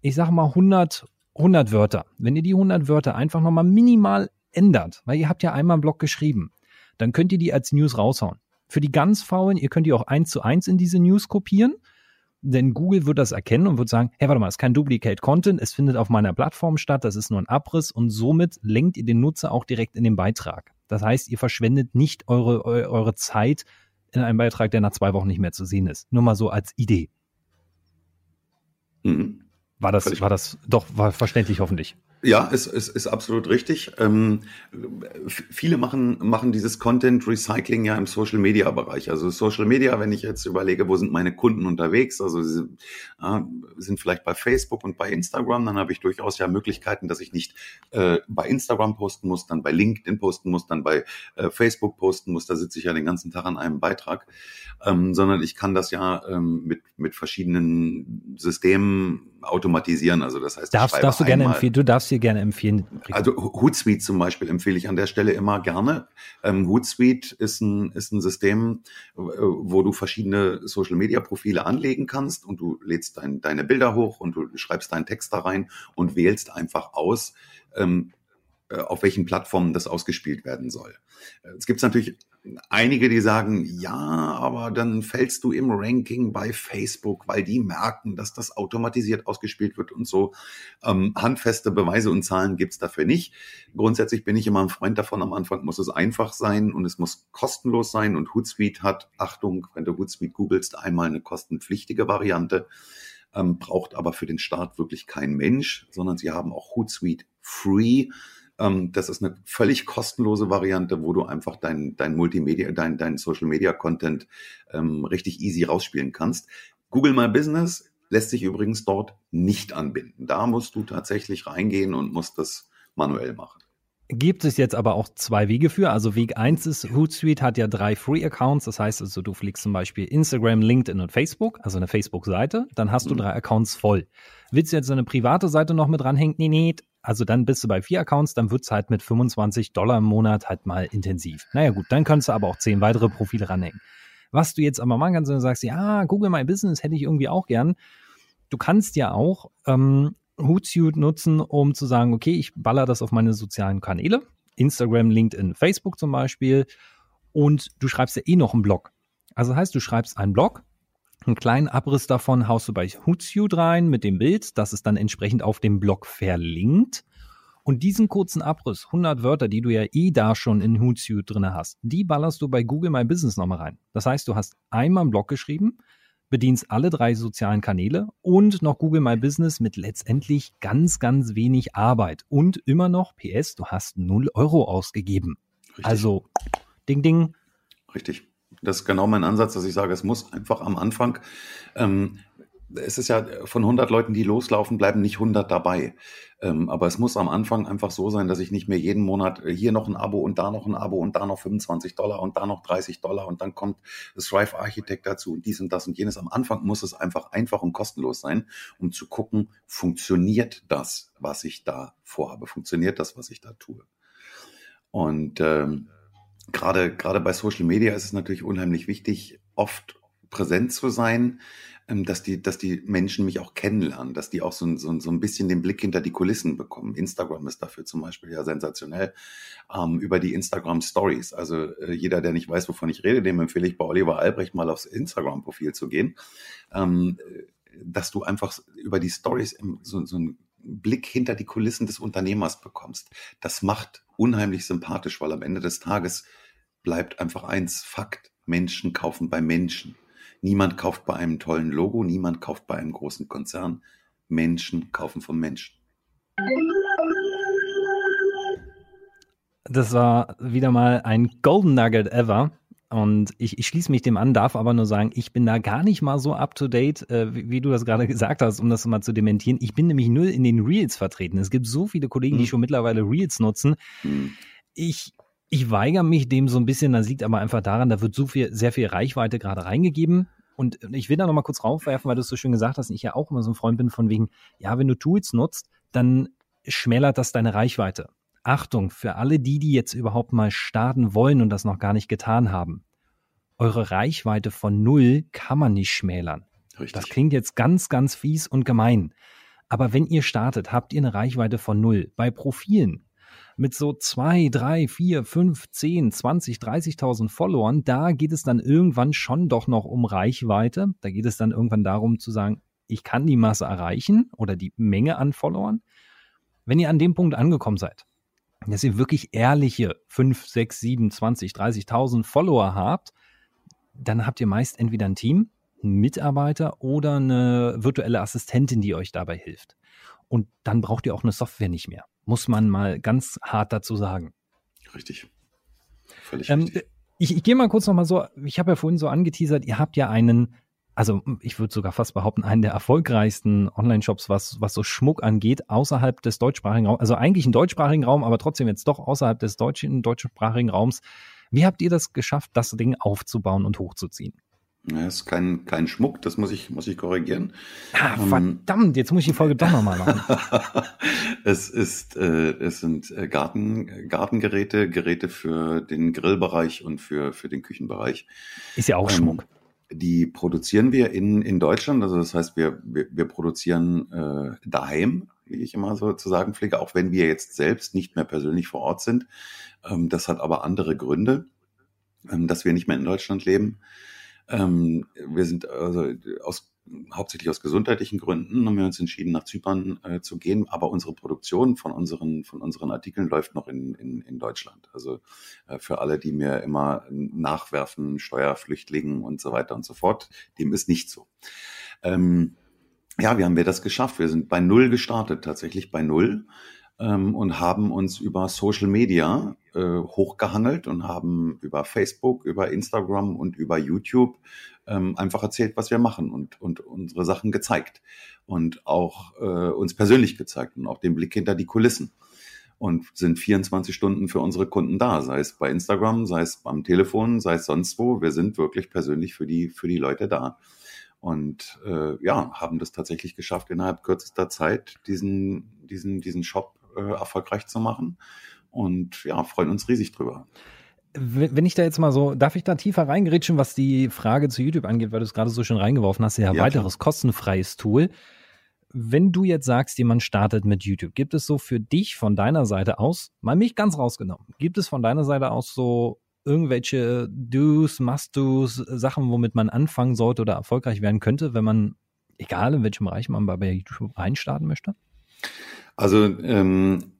ich sag mal 100, 100 Wörter, wenn ihr die 100 Wörter einfach nochmal minimal ändert, weil ihr habt ja einmal einen Blog geschrieben, dann könnt ihr die als News raushauen. Für die ganz faulen, ihr könnt die auch eins zu eins in diese News kopieren denn Google wird das erkennen und wird sagen, hey, warte mal, es ist kein Duplicate Content, es findet auf meiner Plattform statt, das ist nur ein Abriss und somit lenkt ihr den Nutzer auch direkt in den Beitrag. Das heißt, ihr verschwendet nicht eure, eure Zeit in einem Beitrag, der nach zwei Wochen nicht mehr zu sehen ist. Nur mal so als Idee. Mhm. War das, war das doch war verständlich hoffentlich? Ja, ist, ist, ist absolut richtig. Ähm, viele machen, machen dieses Content Recycling ja im Social Media Bereich. Also Social Media, wenn ich jetzt überlege, wo sind meine Kunden unterwegs, also sie äh, sind vielleicht bei Facebook und bei Instagram, dann habe ich durchaus ja Möglichkeiten, dass ich nicht äh, bei Instagram posten muss, dann bei LinkedIn posten muss, dann bei äh, Facebook posten muss. Da sitze ich ja den ganzen Tag an einem Beitrag, ähm, sondern ich kann das ja ähm, mit, mit verschiedenen Systemen automatisieren. Also das heißt, darfst, darfst du gerne empfehlen, du darfst hier gerne empfehlen. Also Hootsuite zum Beispiel empfehle ich an der Stelle immer gerne. Ähm, Hootsuite ist ein, ist ein System, äh, wo du verschiedene Social Media Profile anlegen kannst und du lädst dein, deine Bilder hoch und du schreibst deinen Text da rein und wählst einfach aus, ähm, äh, auf welchen Plattformen das ausgespielt werden soll. Es gibt natürlich einige, die sagen, ja, aber dann fällst du im Ranking bei Facebook, weil die merken, dass das automatisiert ausgespielt wird und so. Ähm, handfeste Beweise und Zahlen gibt's dafür nicht. Grundsätzlich bin ich immer ein Freund davon, am Anfang muss es einfach sein und es muss kostenlos sein und Hootsuite hat, Achtung, wenn du Hootsuite googelst, einmal eine kostenpflichtige Variante. Ähm, braucht aber für den Start wirklich kein Mensch, sondern sie haben auch Hootsuite Free ähm, das ist eine völlig kostenlose Variante, wo du einfach dein, dein Multimedia, dein, dein Social Media Content ähm, richtig easy rausspielen kannst. Google My Business lässt sich übrigens dort nicht anbinden. Da musst du tatsächlich reingehen und musst das manuell machen. Gibt es jetzt aber auch zwei Wege für. Also Weg eins ist, Hootsuite hat ja drei Free-Accounts. Das heißt also, du fliegst zum Beispiel Instagram, LinkedIn und Facebook, also eine Facebook-Seite. Dann hast du mhm. drei Accounts voll. Willst du jetzt eine private Seite noch mit dranhängen? Nee, nee, also dann bist du bei vier Accounts, dann wird's halt mit 25 Dollar im Monat halt mal intensiv. Naja gut, dann kannst du aber auch zehn weitere Profile ranhängen. Was du jetzt aber machen kannst, wenn du sagst, ja, Google My Business hätte ich irgendwie auch gern. Du kannst ja auch ähm, Hootsuite nutzen, um zu sagen, okay, ich baller das auf meine sozialen Kanäle, Instagram, LinkedIn, Facebook zum Beispiel, und du schreibst ja eh noch einen Blog. Also heißt, du schreibst einen Blog, einen kleinen Abriss davon haust du bei Hootsuite rein mit dem Bild, das ist dann entsprechend auf dem Blog verlinkt. Und diesen kurzen Abriss, 100 Wörter, die du ja eh da schon in Hootsuite drin hast, die ballerst du bei Google My Business nochmal rein. Das heißt, du hast einmal einen Blog geschrieben, bedienst alle drei sozialen Kanäle und noch Google My Business mit letztendlich ganz, ganz wenig Arbeit. Und immer noch, PS, du hast 0 Euro ausgegeben. Richtig. Also, ding, ding. Richtig. Das ist genau mein Ansatz, dass ich sage, es muss einfach am Anfang, ähm, es ist ja von 100 Leuten, die loslaufen, bleiben nicht 100 dabei. Ähm, aber es muss am Anfang einfach so sein, dass ich nicht mehr jeden Monat äh, hier noch ein Abo und da noch ein Abo und da noch 25 Dollar und da noch 30 Dollar und dann kommt das Thrive Architect dazu und dies und das und jenes. Am Anfang muss es einfach einfach und kostenlos sein, um zu gucken, funktioniert das, was ich da vorhabe? Funktioniert das, was ich da tue? Und ähm, gerade, gerade bei Social Media ist es natürlich unheimlich wichtig, oft präsent zu sein, ähm, dass die, dass die Menschen mich auch kennenlernen, dass die auch so, so, so ein bisschen den Blick hinter die Kulissen bekommen. Instagram ist dafür zum Beispiel ja sensationell. Ähm, über die Instagram Stories. Also äh, jeder, der nicht weiß, wovon ich rede, dem empfehle ich bei Oliver Albrecht mal aufs Instagram-Profil zu gehen. Ähm, dass du einfach über die Stories so, so einen Blick hinter die Kulissen des Unternehmers bekommst. Das macht unheimlich sympathisch, weil am Ende des Tages bleibt einfach eins Fakt. Menschen kaufen bei Menschen. Niemand kauft bei einem tollen Logo, niemand kauft bei einem großen Konzern. Menschen kaufen von Menschen. Das war wieder mal ein Golden Nugget ever. Und ich, ich schließe mich dem an, darf aber nur sagen, ich bin da gar nicht mal so up to date, äh, wie, wie, du das gerade gesagt hast, um das mal zu dementieren. Ich bin nämlich nur in den Reels vertreten. Es gibt so viele Kollegen, mhm. die schon mittlerweile Reels nutzen. Mhm. Ich, ich weigere mich dem so ein bisschen, das liegt aber einfach daran, da wird so viel, sehr viel Reichweite gerade reingegeben. Und ich will da nochmal kurz raufwerfen, weil du es so schön gesagt hast und ich ja auch immer so ein Freund bin von wegen, ja, wenn du Tools nutzt, dann schmälert das deine Reichweite. Achtung, für alle die, die jetzt überhaupt mal starten wollen und das noch gar nicht getan haben. Eure Reichweite von null kann man nicht schmälern. Richtig. Das klingt jetzt ganz, ganz fies und gemein. Aber wenn ihr startet, habt ihr eine Reichweite von null. Bei Profilen mit so zwei, drei, vier, fünf, zehn, zwanzig, 30.000 Followern, da geht es dann irgendwann schon doch noch um Reichweite. Da geht es dann irgendwann darum zu sagen, ich kann die Masse erreichen oder die Menge an Followern. Wenn ihr an dem Punkt angekommen seid, dass ihr wirklich ehrliche 5, 6, 7, 20, 30.000 Follower habt, dann habt ihr meist entweder ein Team, einen Mitarbeiter oder eine virtuelle Assistentin, die euch dabei hilft. Und dann braucht ihr auch eine Software nicht mehr. Muss man mal ganz hart dazu sagen. Richtig. Völlig ähm, richtig. Ich, ich gehe mal kurz nochmal so, ich habe ja vorhin so angeteasert, ihr habt ja einen, also ich würde sogar fast behaupten, einen der erfolgreichsten Online-Shops, was, was so Schmuck angeht, außerhalb des deutschsprachigen Raums, also eigentlich ein deutschsprachigen Raum, aber trotzdem jetzt doch außerhalb des deutschen, deutschsprachigen Raums. Wie habt ihr das geschafft, das Ding aufzubauen und hochzuziehen? Ja, ist kein, kein Schmuck, das muss ich, muss ich korrigieren. Ah, ähm, verdammt, jetzt muss ich die Folge doch nochmal machen. es ist, äh, es sind äh, Garten, Gartengeräte, Geräte für den Grillbereich und für, für den Küchenbereich. Ist ja auch ähm, Schmuck. Die produzieren wir in, in Deutschland, also das heißt, wir, wir, wir produzieren äh, daheim, wie ich immer so zu sagen pflege, auch wenn wir jetzt selbst nicht mehr persönlich vor Ort sind. Ähm, das hat aber andere Gründe, ähm, dass wir nicht mehr in Deutschland leben. Ähm, wir sind also aus, hauptsächlich aus gesundheitlichen Gründen haben wir uns entschieden, nach Zypern äh, zu gehen. Aber unsere Produktion von unseren, von unseren Artikeln läuft noch in, in, in Deutschland. Also äh, für alle, die mir immer nachwerfen, Steuerflüchtlingen und so weiter und so fort, dem ist nicht so. Ähm, ja, wie haben wir das geschafft? Wir sind bei Null gestartet, tatsächlich bei Null ähm, und haben uns über Social Media äh, hochgehangelt und haben über Facebook, über Instagram und über YouTube ähm, einfach erzählt, was wir machen und, und unsere Sachen gezeigt und auch äh, uns persönlich gezeigt und auch den Blick hinter die Kulissen und sind 24 Stunden für unsere Kunden da, sei es bei Instagram, sei es beim Telefon, sei es sonst wo. Wir sind wirklich persönlich für die, für die Leute da. Und äh, ja, haben das tatsächlich geschafft, innerhalb kürzester Zeit diesen, diesen, diesen Shop äh, erfolgreich zu machen. Und ja, freuen uns riesig drüber. Wenn ich da jetzt mal so, darf ich da tiefer reingerätschen, was die Frage zu YouTube angeht, weil du es gerade so schön reingeworfen hast, ja, ja weiteres klar. kostenfreies Tool. Wenn du jetzt sagst, jemand startet mit YouTube, gibt es so für dich von deiner Seite aus, mal mich ganz rausgenommen, gibt es von deiner Seite aus so irgendwelche Do's, Must-Do's, Sachen, womit man anfangen sollte oder erfolgreich werden könnte, wenn man, egal in welchem Bereich man bei YouTube einstarten möchte? Also ähm,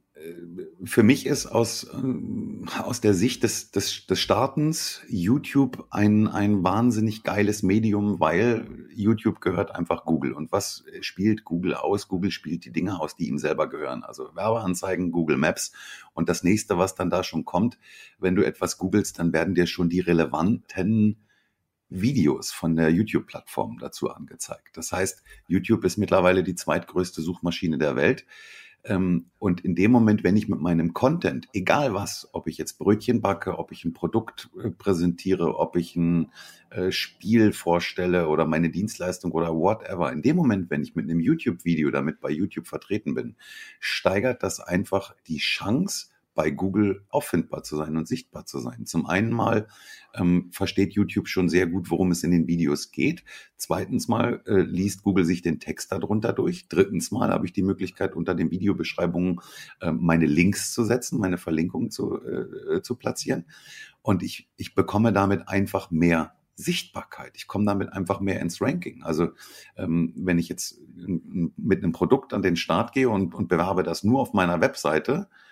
für mich ist aus, äh, aus der Sicht des, des, des Startens YouTube ein, ein wahnsinnig geiles Medium, weil YouTube gehört einfach Google. Und was spielt Google aus? Google spielt die Dinge aus, die ihm selber gehören. Also Werbeanzeigen, Google Maps. Und das nächste, was dann da schon kommt, wenn du etwas googelst, dann werden dir schon die relevanten Videos von der YouTube-Plattform dazu angezeigt. Das heißt, YouTube ist mittlerweile die zweitgrößte Suchmaschine der Welt. Ähm, und in dem Moment, wenn ich mit meinem Content, egal was, ob ich jetzt Brötchen backe, ob ich ein Produkt äh, präsentiere, ob ich ein äh, Spiel vorstelle oder meine Dienstleistung oder whatever, in dem Moment, wenn ich mit einem YouTube-Video damit bei YouTube vertreten bin, steigert das einfach die Chance, bei Google auffindbar zu sein und sichtbar zu sein. Zum einen mal ähm, versteht YouTube schon sehr gut, worum es in den Videos geht. Zweitens mal äh, liest Google sich den Text darunter durch. Drittens mal habe ich die Möglichkeit, unter den Videobeschreibungen äh, meine Links zu setzen, meine Verlinkungen zu, äh, zu platzieren. Und ich, ich bekomme damit einfach mehr Sichtbarkeit. Ich komme damit einfach mehr ins Ranking. Also ähm, wenn ich jetzt mit einem Produkt an den Start gehe und, und bewerbe das nur auf meiner Webseite, äh,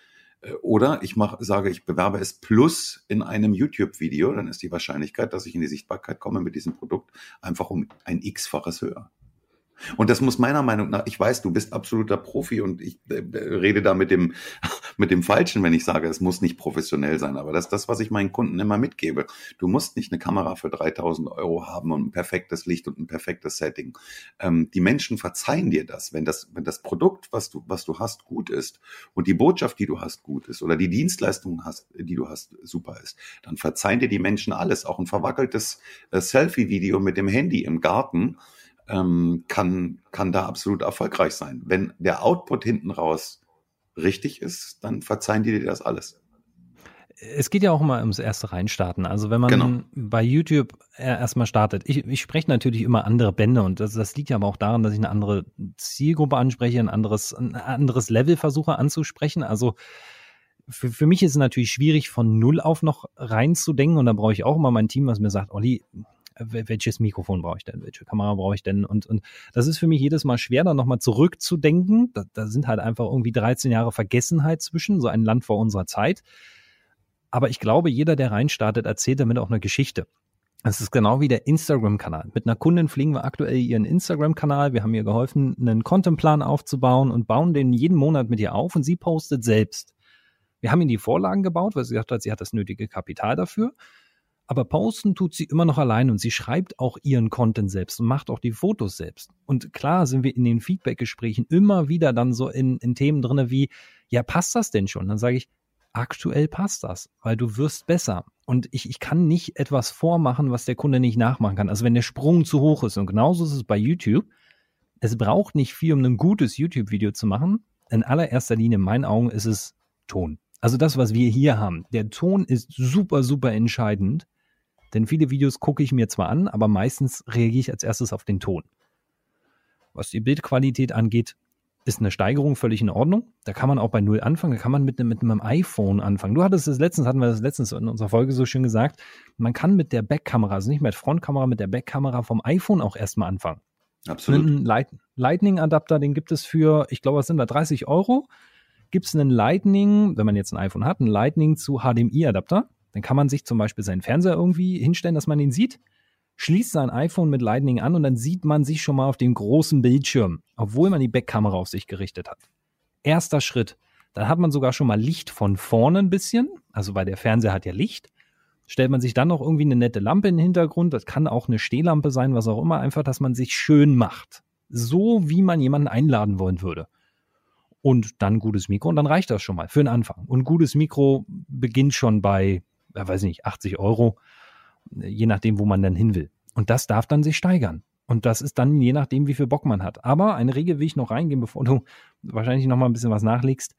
oder ich mache, sage, ich bewerbe es plus in einem YouTube-Video, dann ist die Wahrscheinlichkeit, dass ich in die Sichtbarkeit komme mit diesem Produkt, einfach um ein x-faches höher. Und das muss meiner Meinung nach, ich weiß, du bist absoluter Profi und ich äh, rede da mit dem, mit dem Falschen, wenn ich sage, es muss nicht professionell sein. Aber das ist das, was ich meinen Kunden immer mitgebe. Du musst nicht eine Kamera für 3000 Euro haben und ein perfektes Licht und ein perfektes Setting. Ähm, die Menschen verzeihen dir das, wenn das, wenn das Produkt, was du, was du hast, gut ist und die Botschaft, die du hast, gut ist oder die Dienstleistung hast, die du hast, super ist. Dann verzeihen dir die Menschen alles. Auch ein verwackeltes äh, Selfie-Video mit dem Handy im Garten ähm, kann, kann da absolut erfolgreich sein. Wenn der Output hinten raus richtig ist, dann verzeihen die dir das alles es geht ja auch immer ums erste Reinstarten. Also wenn man genau. bei YouTube erstmal startet, ich, ich spreche natürlich immer andere Bände und das, das liegt ja aber auch daran, dass ich eine andere Zielgruppe anspreche, ein anderes, ein anderes Level versuche anzusprechen. Also für, für mich ist es natürlich schwierig, von null auf noch reinzudenken und da brauche ich auch immer mein Team, was mir sagt, Olli, welches Mikrofon brauche ich denn, welche Kamera brauche ich denn und, und das ist für mich jedes Mal schwer, dann nochmal zurückzudenken. Da, da sind halt einfach irgendwie 13 Jahre Vergessenheit zwischen, so ein Land vor unserer Zeit. Aber ich glaube, jeder, der reinstartet, erzählt damit auch eine Geschichte. Es ist genau wie der Instagram-Kanal. Mit einer Kundin fliegen wir aktuell ihren Instagram-Kanal. Wir haben ihr geholfen, einen Contentplan aufzubauen und bauen den jeden Monat mit ihr auf und sie postet selbst. Wir haben ihr die Vorlagen gebaut, weil sie gesagt hat, sie hat das nötige Kapital dafür. Aber posten tut sie immer noch allein und sie schreibt auch ihren Content selbst und macht auch die Fotos selbst. Und klar sind wir in den Feedback-Gesprächen immer wieder dann so in, in Themen drinne wie, ja, passt das denn schon? Dann sage ich, aktuell passt das, weil du wirst besser. Und ich, ich kann nicht etwas vormachen, was der Kunde nicht nachmachen kann. Also wenn der Sprung zu hoch ist, und genauso ist es bei YouTube, es braucht nicht viel, um ein gutes YouTube-Video zu machen. In allererster Linie, in meinen Augen, ist es Ton. Also das, was wir hier haben. Der Ton ist super, super entscheidend. Denn viele Videos gucke ich mir zwar an, aber meistens reagiere ich als erstes auf den Ton. Was die Bildqualität angeht, ist eine Steigerung völlig in Ordnung. Da kann man auch bei Null anfangen. Da kann man mit, mit einem iPhone anfangen. Du hattest es letztens, hatten wir das letztens in unserer Folge so schön gesagt. Man kann mit der Backkamera, also nicht mit Frontkamera, mit der Backkamera vom iPhone auch erstmal anfangen. Absolut. Einen Light Lightning-Adapter, den gibt es für, ich glaube, was sind da 30 Euro. Gibt es einen Lightning, wenn man jetzt ein iPhone hat, einen Lightning zu HDMI-Adapter. Dann kann man sich zum Beispiel seinen Fernseher irgendwie hinstellen, dass man ihn sieht schließt sein iPhone mit Lightning an und dann sieht man sich schon mal auf dem großen Bildschirm, obwohl man die Backkamera auf sich gerichtet hat. Erster Schritt. Dann hat man sogar schon mal Licht von vorne ein bisschen, also weil der Fernseher hat ja Licht. Stellt man sich dann noch irgendwie eine nette Lampe in den Hintergrund, das kann auch eine Stehlampe sein, was auch immer, einfach, dass man sich schön macht. So wie man jemanden einladen wollen würde. Und dann gutes Mikro und dann reicht das schon mal für den Anfang. Und gutes Mikro beginnt schon bei, ja, weiß nicht, 80 Euro je nachdem, wo man dann hin will. Und das darf dann sich steigern. Und das ist dann je nachdem, wie viel Bock man hat. Aber eine Regel will ich noch reingehen, bevor du wahrscheinlich noch mal ein bisschen was nachlegst.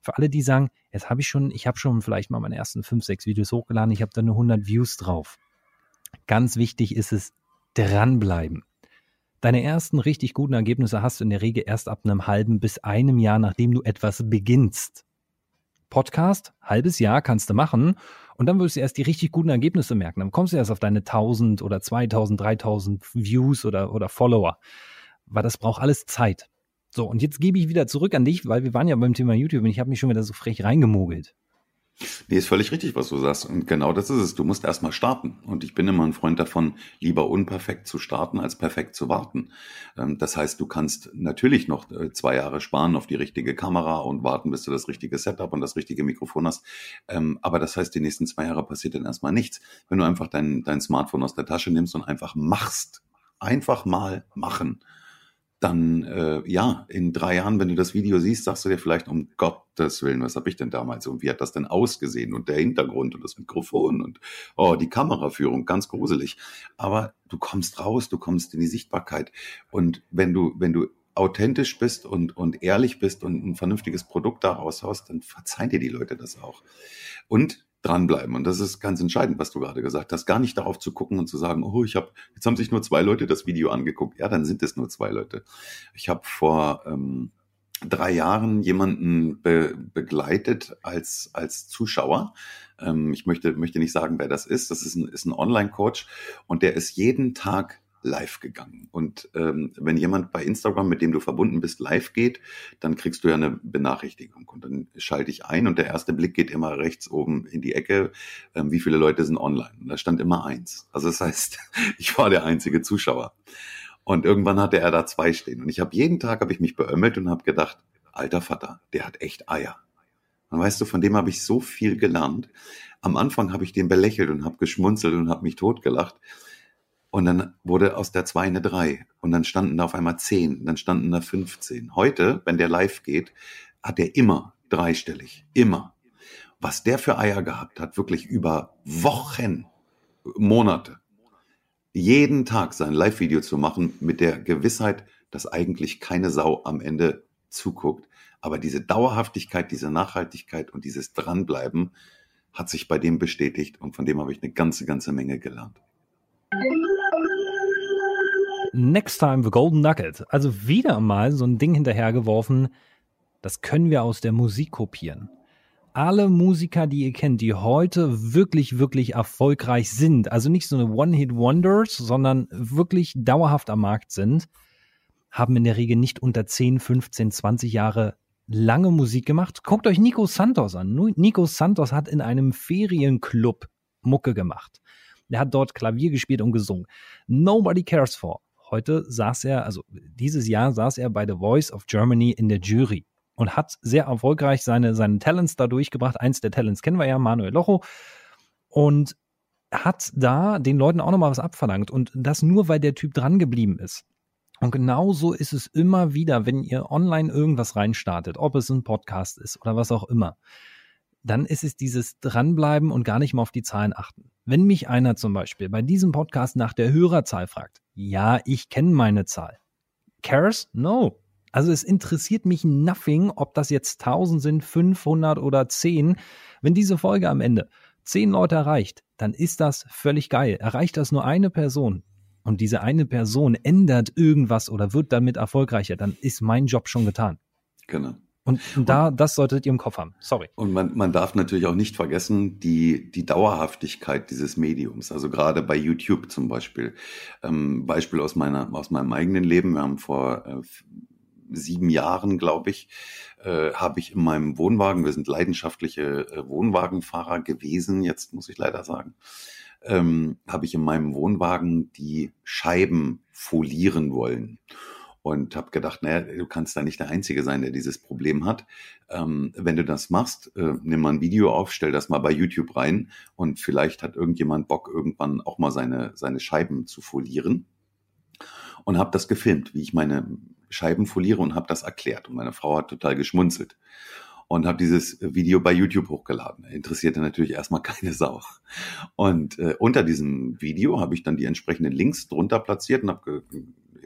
Für alle, die sagen, jetzt habe ich schon, ich habe schon vielleicht mal meine ersten fünf, sechs Videos hochgeladen, ich habe da nur 100 Views drauf. Ganz wichtig ist es, dranbleiben. Deine ersten richtig guten Ergebnisse hast du in der Regel erst ab einem halben bis einem Jahr, nachdem du etwas beginnst. Podcast, halbes Jahr kannst du machen und dann wirst du erst die richtig guten Ergebnisse merken. Dann kommst du erst auf deine 1000 oder 2000, 3000 Views oder, oder Follower. Weil das braucht alles Zeit. So, und jetzt gebe ich wieder zurück an dich, weil wir waren ja beim Thema YouTube und ich habe mich schon wieder so frech reingemogelt. Nee, ist völlig richtig, was du sagst. Und genau das ist es. Du musst erstmal starten. Und ich bin immer ein Freund davon, lieber unperfekt zu starten, als perfekt zu warten. Ähm, das heißt, du kannst natürlich noch äh, zwei Jahre sparen auf die richtige Kamera und warten, bis du das richtige Setup und das richtige Mikrofon hast. Ähm, aber das heißt, die nächsten zwei Jahre passiert dann erstmal nichts. Wenn du einfach dein, dein Smartphone aus der Tasche nimmst und einfach machst, einfach mal machen dann äh, ja, in drei Jahren, wenn du das Video siehst, sagst du dir vielleicht, um Gottes Willen, was habe ich denn damals und wie hat das denn ausgesehen und der Hintergrund und das Mikrofon und oh, die Kameraführung, ganz gruselig. Aber du kommst raus, du kommst in die Sichtbarkeit. Und wenn du, wenn du authentisch bist und, und ehrlich bist und ein vernünftiges Produkt daraus haust, dann verzeihen dir die Leute das auch. Und dranbleiben. Und das ist ganz entscheidend, was du gerade gesagt hast. Gar nicht darauf zu gucken und zu sagen, oh, ich habe, jetzt haben sich nur zwei Leute das Video angeguckt. Ja, dann sind es nur zwei Leute. Ich habe vor ähm, drei Jahren jemanden be begleitet als, als Zuschauer. Ähm, ich möchte, möchte nicht sagen, wer das ist. Das ist ein, ist ein Online-Coach und der ist jeden Tag live gegangen. Und ähm, wenn jemand bei Instagram, mit dem du verbunden bist, live geht, dann kriegst du ja eine Benachrichtigung. Und dann schalte ich ein und der erste Blick geht immer rechts oben in die Ecke, ähm, wie viele Leute sind online. Und da stand immer eins. Also das heißt, ich war der einzige Zuschauer. Und irgendwann hatte er da zwei stehen. Und ich habe jeden Tag habe ich mich beömmelt und habe gedacht, alter Vater, der hat echt Eier. Und weißt du, von dem habe ich so viel gelernt. Am Anfang habe ich den belächelt und habe geschmunzelt und habe mich totgelacht. Und dann wurde aus der 2 eine 3. Und dann standen da auf einmal 10. Dann standen da 15. Heute, wenn der live geht, hat er immer dreistellig. Immer. Was der für Eier gehabt hat, wirklich über Wochen, Monate. Jeden Tag sein Live-Video zu machen mit der Gewissheit, dass eigentlich keine Sau am Ende zuguckt, Aber diese Dauerhaftigkeit, diese Nachhaltigkeit und dieses Dranbleiben hat sich bei dem bestätigt und von dem habe ich eine ganze, ganze Menge gelernt. Next time the Golden Nugget. Also wieder mal so ein Ding hinterhergeworfen, das können wir aus der Musik kopieren. Alle Musiker, die ihr kennt, die heute wirklich, wirklich erfolgreich sind, also nicht so eine One-Hit-Wonders, sondern wirklich dauerhaft am Markt sind, haben in der Regel nicht unter 10, 15, 20 Jahre lange Musik gemacht. Guckt euch Nico Santos an. Nico Santos hat in einem Ferienclub Mucke gemacht. Er hat dort Klavier gespielt und gesungen. Nobody cares for. Heute saß er, also dieses Jahr saß er bei The Voice of Germany in der Jury und hat sehr erfolgreich seine, seine Talents da durchgebracht. Eins der Talents kennen wir ja, Manuel Locho. Und hat da den Leuten auch nochmal was abverlangt. Und das nur, weil der Typ dran geblieben ist. Und genauso ist es immer wieder, wenn ihr online irgendwas reinstartet, ob es ein Podcast ist oder was auch immer, dann ist es dieses Dranbleiben und gar nicht mal auf die Zahlen achten. Wenn mich einer zum Beispiel bei diesem Podcast nach der Hörerzahl fragt, ja, ich kenne meine Zahl. Cares? No. Also es interessiert mich nothing, ob das jetzt 1000 sind, 500 oder 10. Wenn diese Folge am Ende 10 Leute erreicht, dann ist das völlig geil. Erreicht das nur eine Person, und diese eine Person ändert irgendwas oder wird damit erfolgreicher, dann ist mein Job schon getan. Genau. Und, da, das solltet ihr im Kopf haben. Sorry. Und man, man darf natürlich auch nicht vergessen, die, die Dauerhaftigkeit dieses Mediums. Also gerade bei YouTube zum Beispiel. Ähm, Beispiel aus meiner, aus meinem eigenen Leben. Wir haben vor äh, sieben Jahren, glaube ich, äh, habe ich in meinem Wohnwagen, wir sind leidenschaftliche äh, Wohnwagenfahrer gewesen, jetzt muss ich leider sagen, ähm, habe ich in meinem Wohnwagen die Scheiben folieren wollen und habe gedacht, naja, du kannst da nicht der Einzige sein, der dieses Problem hat. Ähm, wenn du das machst, äh, nimm mal ein Video auf, stell das mal bei YouTube rein und vielleicht hat irgendjemand Bock, irgendwann auch mal seine, seine Scheiben zu folieren. Und habe das gefilmt, wie ich meine Scheiben foliere und habe das erklärt. Und meine Frau hat total geschmunzelt und habe dieses Video bei YouTube hochgeladen. Interessierte natürlich erstmal keine Sau. Und äh, unter diesem Video habe ich dann die entsprechenden Links drunter platziert und habe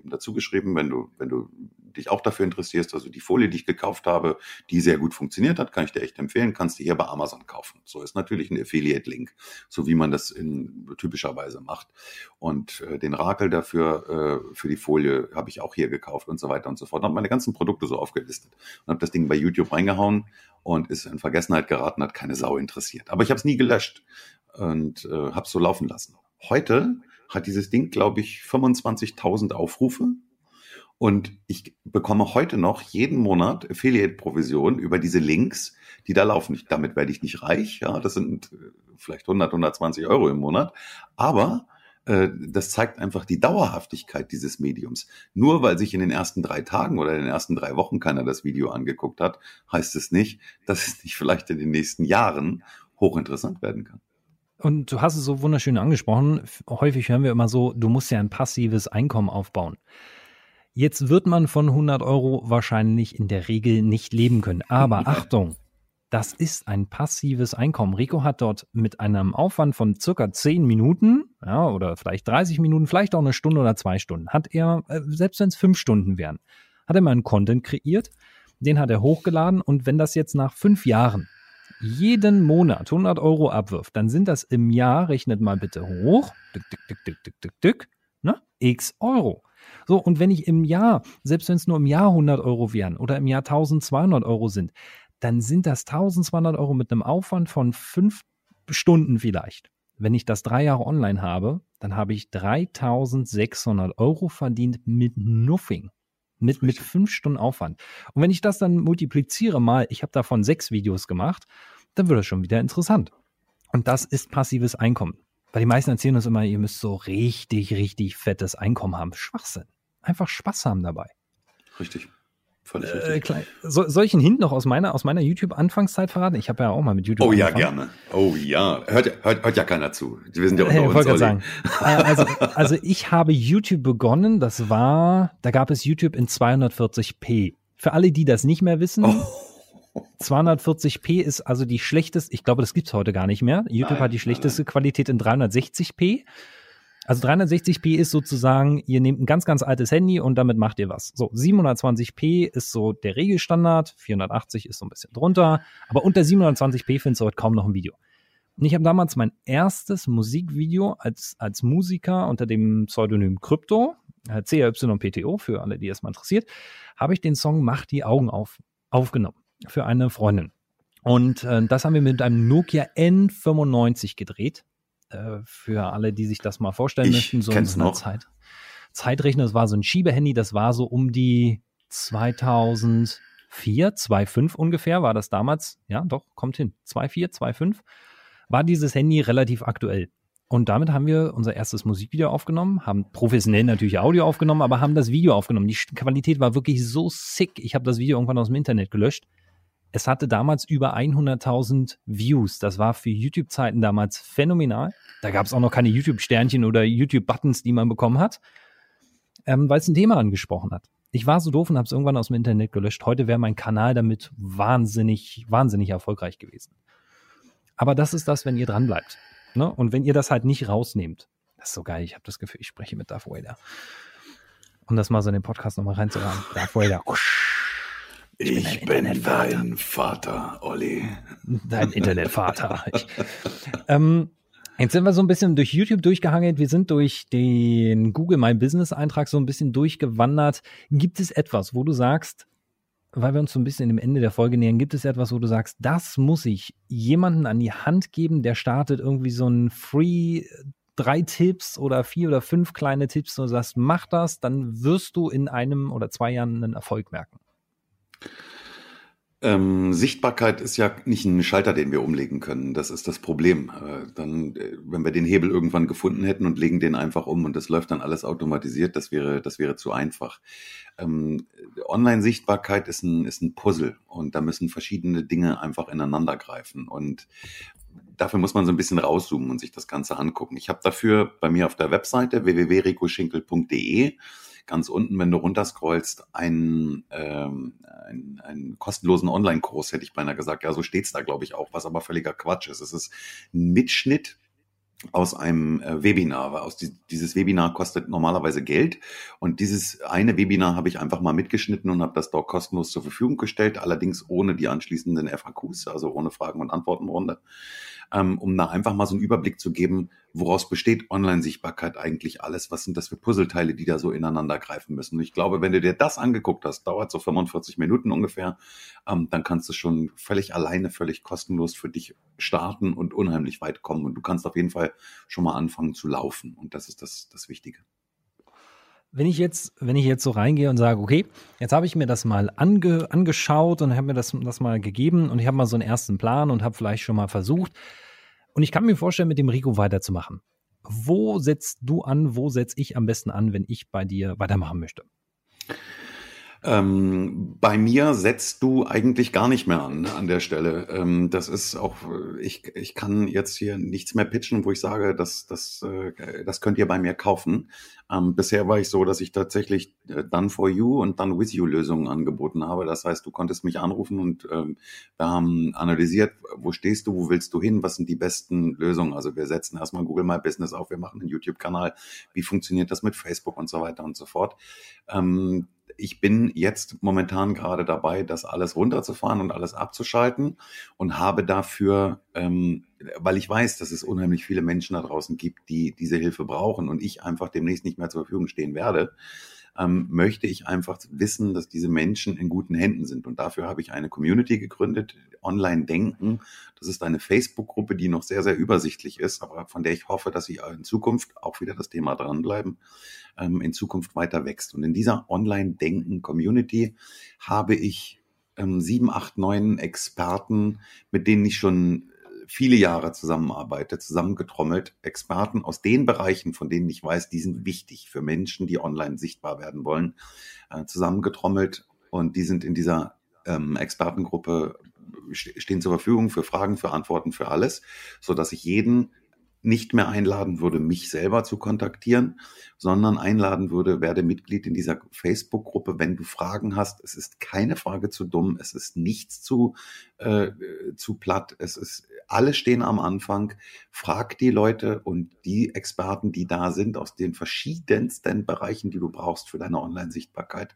eben dazu geschrieben, wenn du, wenn du dich auch dafür interessierst, also die Folie, die ich gekauft habe, die sehr gut funktioniert hat, kann ich dir echt empfehlen, kannst du hier bei Amazon kaufen. So ist natürlich ein Affiliate-Link, so wie man das in typischerweise macht. Und äh, den Rakel dafür, äh, für die Folie, habe ich auch hier gekauft und so weiter und so fort. Und habe meine ganzen Produkte so aufgelistet und habe das Ding bei YouTube reingehauen und ist in Vergessenheit geraten, hat keine Sau interessiert. Aber ich habe es nie gelöscht und äh, habe es so laufen lassen. Heute hat dieses Ding, glaube ich, 25.000 Aufrufe. Und ich bekomme heute noch jeden Monat Affiliate-Provision über diese Links, die da laufen. damit werde ich nicht reich. Ja, das sind äh, vielleicht 100, 120 Euro im Monat. Aber äh, das zeigt einfach die Dauerhaftigkeit dieses Mediums. Nur weil sich in den ersten drei Tagen oder in den ersten drei Wochen keiner das Video angeguckt hat, heißt es nicht, dass es nicht vielleicht in den nächsten Jahren hochinteressant werden kann. Und du hast es so wunderschön angesprochen. Häufig hören wir immer so, du musst ja ein passives Einkommen aufbauen. Jetzt wird man von 100 Euro wahrscheinlich in der Regel nicht leben können. Aber Achtung, das ist ein passives Einkommen. Rico hat dort mit einem Aufwand von circa 10 Minuten, ja, oder vielleicht 30 Minuten, vielleicht auch eine Stunde oder zwei Stunden, hat er, äh, selbst wenn es fünf Stunden wären, hat er mal einen Content kreiert, den hat er hochgeladen und wenn das jetzt nach fünf Jahren jeden Monat 100 Euro abwirft, dann sind das im Jahr, rechnet mal bitte hoch, dick, dick, dick, dick, dick, dick, dick, ne? x Euro. So, und wenn ich im Jahr, selbst wenn es nur im Jahr 100 Euro wären oder im Jahr 1200 Euro sind, dann sind das 1200 Euro mit einem Aufwand von fünf Stunden vielleicht. Wenn ich das drei Jahre online habe, dann habe ich 3600 Euro verdient mit nothing. Mit, mit fünf Stunden Aufwand. Und wenn ich das dann multipliziere mal, ich habe davon sechs Videos gemacht, dann wird das schon wieder interessant. Und das ist passives Einkommen. Weil die meisten erzählen uns immer, ihr müsst so richtig, richtig fettes Einkommen haben. Schwachsinn. Einfach Spaß haben dabei. Richtig. Völlig äh, richtig. So, soll ich einen Hint noch aus meiner, aus meiner YouTube-Anfangszeit verraten? Ich habe ja auch mal mit YouTube Oh ja, gerne. Oh ja. Hört, hört, hört ja keiner zu. Wir sind ja unter hey, uns, wollte sagen. Äh, also, also ich habe YouTube begonnen, das war, da gab es YouTube in 240p. Für alle, die das nicht mehr wissen, oh. 240p ist also die schlechteste, ich glaube, das gibt's heute gar nicht mehr. YouTube Nein, hat die schlechteste. Qualität in 360p. Also 360p ist sozusagen, ihr nehmt ein ganz, ganz altes Handy und damit macht ihr was. So, 720p ist so der Regelstandard, 480 ist so ein bisschen drunter, aber unter 720p findest du heute kaum noch ein Video. Und ich habe damals mein erstes Musikvideo als, als Musiker unter dem Pseudonym Krypto, äh, CRYPTO, für alle, die es mal interessiert, habe ich den Song Mach die Augen auf aufgenommen für eine Freundin. Und äh, das haben wir mit einem Nokia N95 gedreht. Äh, für alle, die sich das mal vorstellen ich möchten, so in so eine Zeit. Zeitrechner, das war so ein Schiebehandy, das war so um die 2004, 2.5 ungefähr, war das damals. Ja, doch, kommt hin. 2.4, 2.5 war dieses Handy relativ aktuell. Und damit haben wir unser erstes Musikvideo aufgenommen, haben professionell natürlich Audio aufgenommen, aber haben das Video aufgenommen. Die Qualität war wirklich so sick. Ich habe das Video irgendwann aus dem Internet gelöscht. Es hatte damals über 100.000 Views. Das war für YouTube-Zeiten damals phänomenal. Da gab es auch noch keine YouTube-Sternchen oder YouTube-Buttons, die man bekommen hat, ähm, weil es ein Thema angesprochen hat. Ich war so doof und habe es irgendwann aus dem Internet gelöscht. Heute wäre mein Kanal damit wahnsinnig, wahnsinnig erfolgreich gewesen. Aber das ist das, wenn ihr dran bleibt. Ne? Und wenn ihr das halt nicht rausnehmt, das ist so geil. Ich habe das Gefühl, ich spreche mit Darth Vader. Um das mal so in den Podcast nochmal reinzuhören. Darth Vader. Ich, bin, bin dein Vater, Olli. Dein Internetvater. ich, ähm, Jetzt sind wir so ein bisschen durch YouTube durchgehangelt. Wir sind durch den Google My Business Eintrag so ein bisschen durchgewandert. Gibt es etwas, wo du sagst, weil wir uns so ein bisschen dem Ende der Folge nähern, gibt es etwas, wo du sagst, das muss ich jemanden an die Hand geben, der startet irgendwie so ein Free drei Tipps oder vier oder fünf kleine Tipps und du sagst, mach das, dann wirst du in einem oder zwei Jahren einen Erfolg merken. Ähm, Sichtbarkeit ist ja nicht ein Schalter, den wir umlegen können. Das ist das Problem. Äh, dann, äh, wenn wir den Hebel irgendwann gefunden hätten und legen den einfach um und das läuft dann alles automatisiert, das wäre, das wäre zu einfach. Ähm, Online-Sichtbarkeit ist ein, ist ein Puzzle und da müssen verschiedene Dinge einfach ineinander greifen und dafür muss man so ein bisschen rauszoomen und sich das Ganze angucken. Ich habe dafür bei mir auf der Webseite www.ricoschinkel.de ganz unten, wenn du runterscrollst, einen, ähm, einen, einen kostenlosen Online-Kurs, hätte ich beinahe gesagt. Ja, so steht's da, glaube ich, auch, was aber völliger Quatsch ist. Es ist ein Mitschnitt aus einem äh, Webinar, aus die, dieses Webinar kostet normalerweise Geld und dieses eine Webinar habe ich einfach mal mitgeschnitten und habe das dort kostenlos zur Verfügung gestellt, allerdings ohne die anschließenden FAQs, also ohne Fragen und Antwortenrunde ähm, um da einfach mal so einen Überblick zu geben, woraus besteht Online-Sichtbarkeit eigentlich alles? Was sind das für Puzzleteile, die da so ineinander greifen müssen? Und ich glaube, wenn du dir das angeguckt hast, dauert so 45 Minuten ungefähr, ähm, dann kannst du schon völlig alleine, völlig kostenlos für dich starten und unheimlich weit kommen. Und du kannst auf jeden Fall schon mal anfangen zu laufen. Und das ist das, das Wichtige. Wenn ich jetzt, wenn ich jetzt so reingehe und sage, okay, jetzt habe ich mir das mal ange, angeschaut und habe mir das, das mal gegeben und ich habe mal so einen ersten Plan und habe vielleicht schon mal versucht. Und ich kann mir vorstellen, mit dem Rico weiterzumachen. Wo setzt du an, wo setze ich am besten an, wenn ich bei dir weitermachen möchte? Ähm, bei mir setzt du eigentlich gar nicht mehr an an der Stelle. Ähm, das ist auch, ich, ich kann jetzt hier nichts mehr pitchen, wo ich sage, das, das, äh, das könnt ihr bei mir kaufen. Ähm, bisher war ich so, dass ich tatsächlich äh, Done for You und Done with You Lösungen angeboten habe. Das heißt, du konntest mich anrufen und ähm, wir haben analysiert, wo stehst du, wo willst du hin, was sind die besten Lösungen. Also wir setzen erstmal Google My Business auf, wir machen einen YouTube-Kanal, wie funktioniert das mit Facebook und so weiter und so fort. Ähm, ich bin jetzt momentan gerade dabei, das alles runterzufahren und alles abzuschalten und habe dafür, ähm, weil ich weiß, dass es unheimlich viele Menschen da draußen gibt, die diese Hilfe brauchen und ich einfach demnächst nicht mehr zur Verfügung stehen werde, ähm, möchte ich einfach wissen, dass diese Menschen in guten Händen sind. Und dafür habe ich eine Community gegründet, Online Denken. Das ist eine Facebook-Gruppe, die noch sehr, sehr übersichtlich ist, aber von der ich hoffe, dass sie in Zukunft auch wieder das Thema dranbleiben, ähm, in Zukunft weiter wächst. Und in dieser Online Denken Community habe ich ähm, sieben, acht, neun Experten, mit denen ich schon viele Jahre zusammenarbeite, zusammengetrommelt, Experten aus den Bereichen, von denen ich weiß, die sind wichtig für Menschen, die online sichtbar werden wollen, äh, zusammengetrommelt. Und die sind in dieser ähm, Expertengruppe stehen zur Verfügung für Fragen, für Antworten, für alles, so dass ich jeden nicht mehr einladen würde, mich selber zu kontaktieren, sondern einladen würde, werde Mitglied in dieser Facebook-Gruppe, wenn du Fragen hast. Es ist keine Frage zu dumm, es ist nichts zu, äh, zu platt, es ist, alle stehen am Anfang. Frag die Leute und die Experten, die da sind, aus den verschiedensten Bereichen, die du brauchst für deine Online-Sichtbarkeit,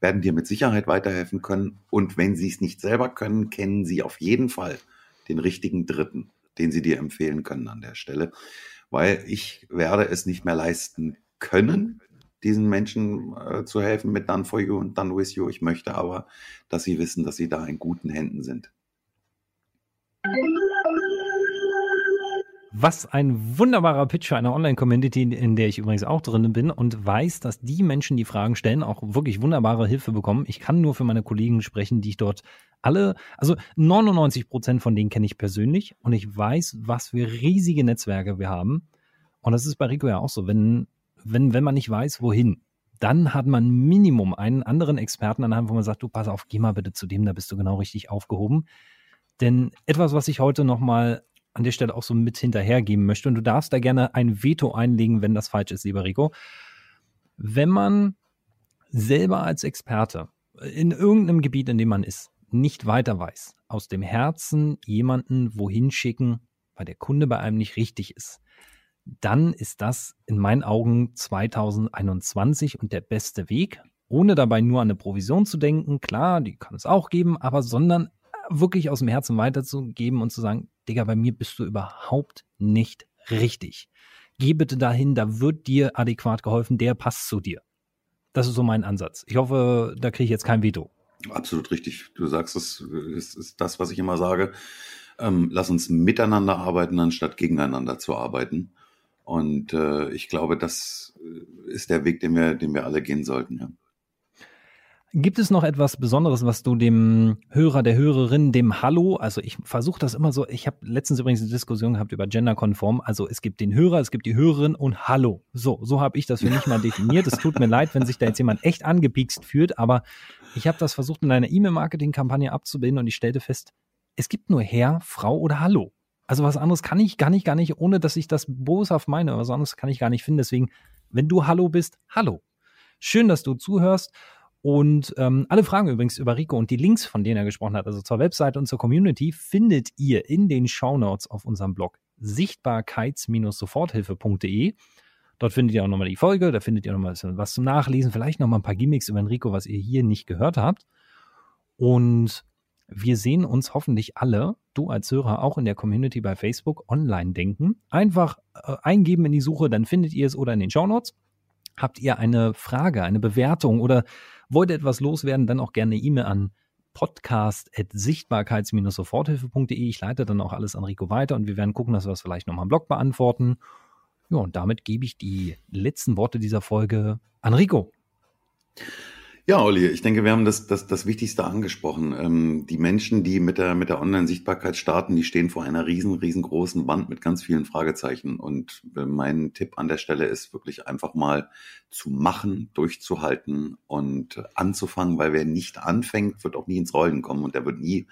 werden dir mit Sicherheit weiterhelfen können. Und wenn sie es nicht selber können, kennen sie auf jeden Fall den richtigen Dritten den sie dir empfehlen können an der Stelle. Weil ich werde es nicht mehr leisten können, diesen Menschen äh, zu helfen mit Done for You und Done with You. Ich möchte aber, dass sie wissen, dass sie da in guten Händen sind. Was ein wunderbarer Pitch für eine Online-Community, in der ich übrigens auch drin bin und weiß, dass die Menschen, die Fragen stellen, auch wirklich wunderbare Hilfe bekommen. Ich kann nur für meine Kollegen sprechen, die ich dort alle, also 99 Prozent von denen kenne ich persönlich und ich weiß, was für riesige Netzwerke wir haben. Und das ist bei Rico ja auch so. Wenn, wenn, wenn man nicht weiß, wohin, dann hat man Minimum einen anderen Experten an der Hand, wo man sagt, du pass auf, geh mal bitte zu dem, da bist du genau richtig aufgehoben. Denn etwas, was ich heute nochmal an der Stelle auch so mit hinterhergeben möchte. Und du darfst da gerne ein Veto einlegen, wenn das falsch ist, lieber Rico. Wenn man selber als Experte in irgendeinem Gebiet, in dem man ist, nicht weiter weiß, aus dem Herzen jemanden wohin schicken, weil der Kunde bei einem nicht richtig ist, dann ist das in meinen Augen 2021 und der beste Weg, ohne dabei nur an eine Provision zu denken. Klar, die kann es auch geben, aber sondern wirklich aus dem Herzen weiterzugeben und zu sagen, Digga, bei mir bist du überhaupt nicht richtig. Geh bitte dahin, da wird dir adäquat geholfen, der passt zu dir. Das ist so mein Ansatz. Ich hoffe, da kriege ich jetzt kein Veto. Absolut richtig. Du sagst es, ist, ist das, was ich immer sage. Ähm, lass uns miteinander arbeiten, anstatt gegeneinander zu arbeiten. Und äh, ich glaube, das ist der Weg, den wir, den wir alle gehen sollten. Ja. Gibt es noch etwas Besonderes, was du dem Hörer, der Hörerin, dem Hallo, also ich versuche das immer so, ich habe letztens übrigens eine Diskussion gehabt über genderkonform, also es gibt den Hörer, es gibt die Hörerin und Hallo. So, so habe ich das für mich mal definiert. Es tut mir leid, wenn sich da jetzt jemand echt angepiekst fühlt, aber ich habe das versucht in einer E-Mail-Marketing-Kampagne abzubilden und ich stellte fest, es gibt nur Herr, Frau oder Hallo. Also was anderes kann ich gar nicht, gar nicht, ohne dass ich das boshaft meine, was anderes kann ich gar nicht finden. Deswegen, wenn du Hallo bist, Hallo. Schön, dass du zuhörst. Und ähm, alle Fragen übrigens über Rico und die Links, von denen er gesprochen hat, also zur Webseite und zur Community, findet ihr in den Shownotes auf unserem Blog sichtbarkeits-soforthilfe.de. Dort findet ihr auch nochmal die Folge, da findet ihr nochmal was zum Nachlesen, vielleicht nochmal ein paar Gimmicks über Enrico, was ihr hier nicht gehört habt. Und wir sehen uns hoffentlich alle, du als Hörer auch in der Community bei Facebook online denken. Einfach äh, eingeben in die Suche, dann findet ihr es oder in den Shownotes. Habt ihr eine Frage, eine Bewertung oder wollt ihr etwas loswerden, dann auch gerne eine E-Mail an podcast.sichtbarkeits-soforthilfe.de. Ich leite dann auch alles an Rico weiter und wir werden gucken, dass wir es vielleicht nochmal im Blog beantworten. Ja, und damit gebe ich die letzten Worte dieser Folge an Rico. Ja, Olli, ich denke, wir haben das, das, das Wichtigste angesprochen. Ähm, die Menschen, die mit der, mit der Online-Sichtbarkeit starten, die stehen vor einer riesen, riesengroßen Wand mit ganz vielen Fragezeichen. Und äh, mein Tipp an der Stelle ist wirklich einfach mal zu machen, durchzuhalten und anzufangen, weil wer nicht anfängt, wird auch nie ins Rollen kommen und der wird nie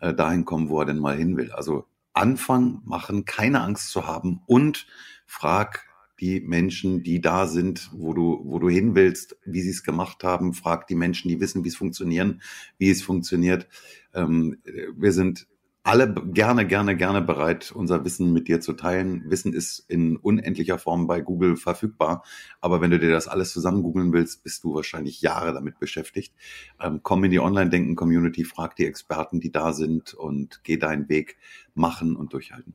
äh, dahin kommen, wo er denn mal hin will. Also anfangen, machen, keine Angst zu haben und frag die Menschen, die da sind, wo du, wo du hin willst, wie sie es gemacht haben. Frag die Menschen, die wissen, wie es funktionieren, wie es funktioniert. Ähm, wir sind alle gerne, gerne, gerne bereit, unser Wissen mit dir zu teilen. Wissen ist in unendlicher Form bei Google verfügbar. Aber wenn du dir das alles zusammen googeln willst, bist du wahrscheinlich Jahre damit beschäftigt. Ähm, komm in die Online-Denken-Community, frag die Experten, die da sind und geh deinen Weg machen und durchhalten.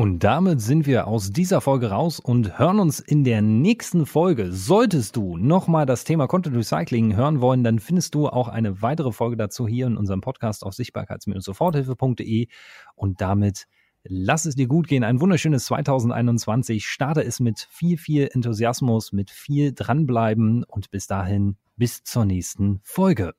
Und damit sind wir aus dieser Folge raus und hören uns in der nächsten Folge. Solltest du nochmal das Thema Content Recycling hören wollen, dann findest du auch eine weitere Folge dazu hier in unserem Podcast auf sichtbarkeits-soforthilfe.de. Und damit lass es dir gut gehen. Ein wunderschönes 2021. Starte es mit viel, viel Enthusiasmus, mit viel dranbleiben und bis dahin bis zur nächsten Folge.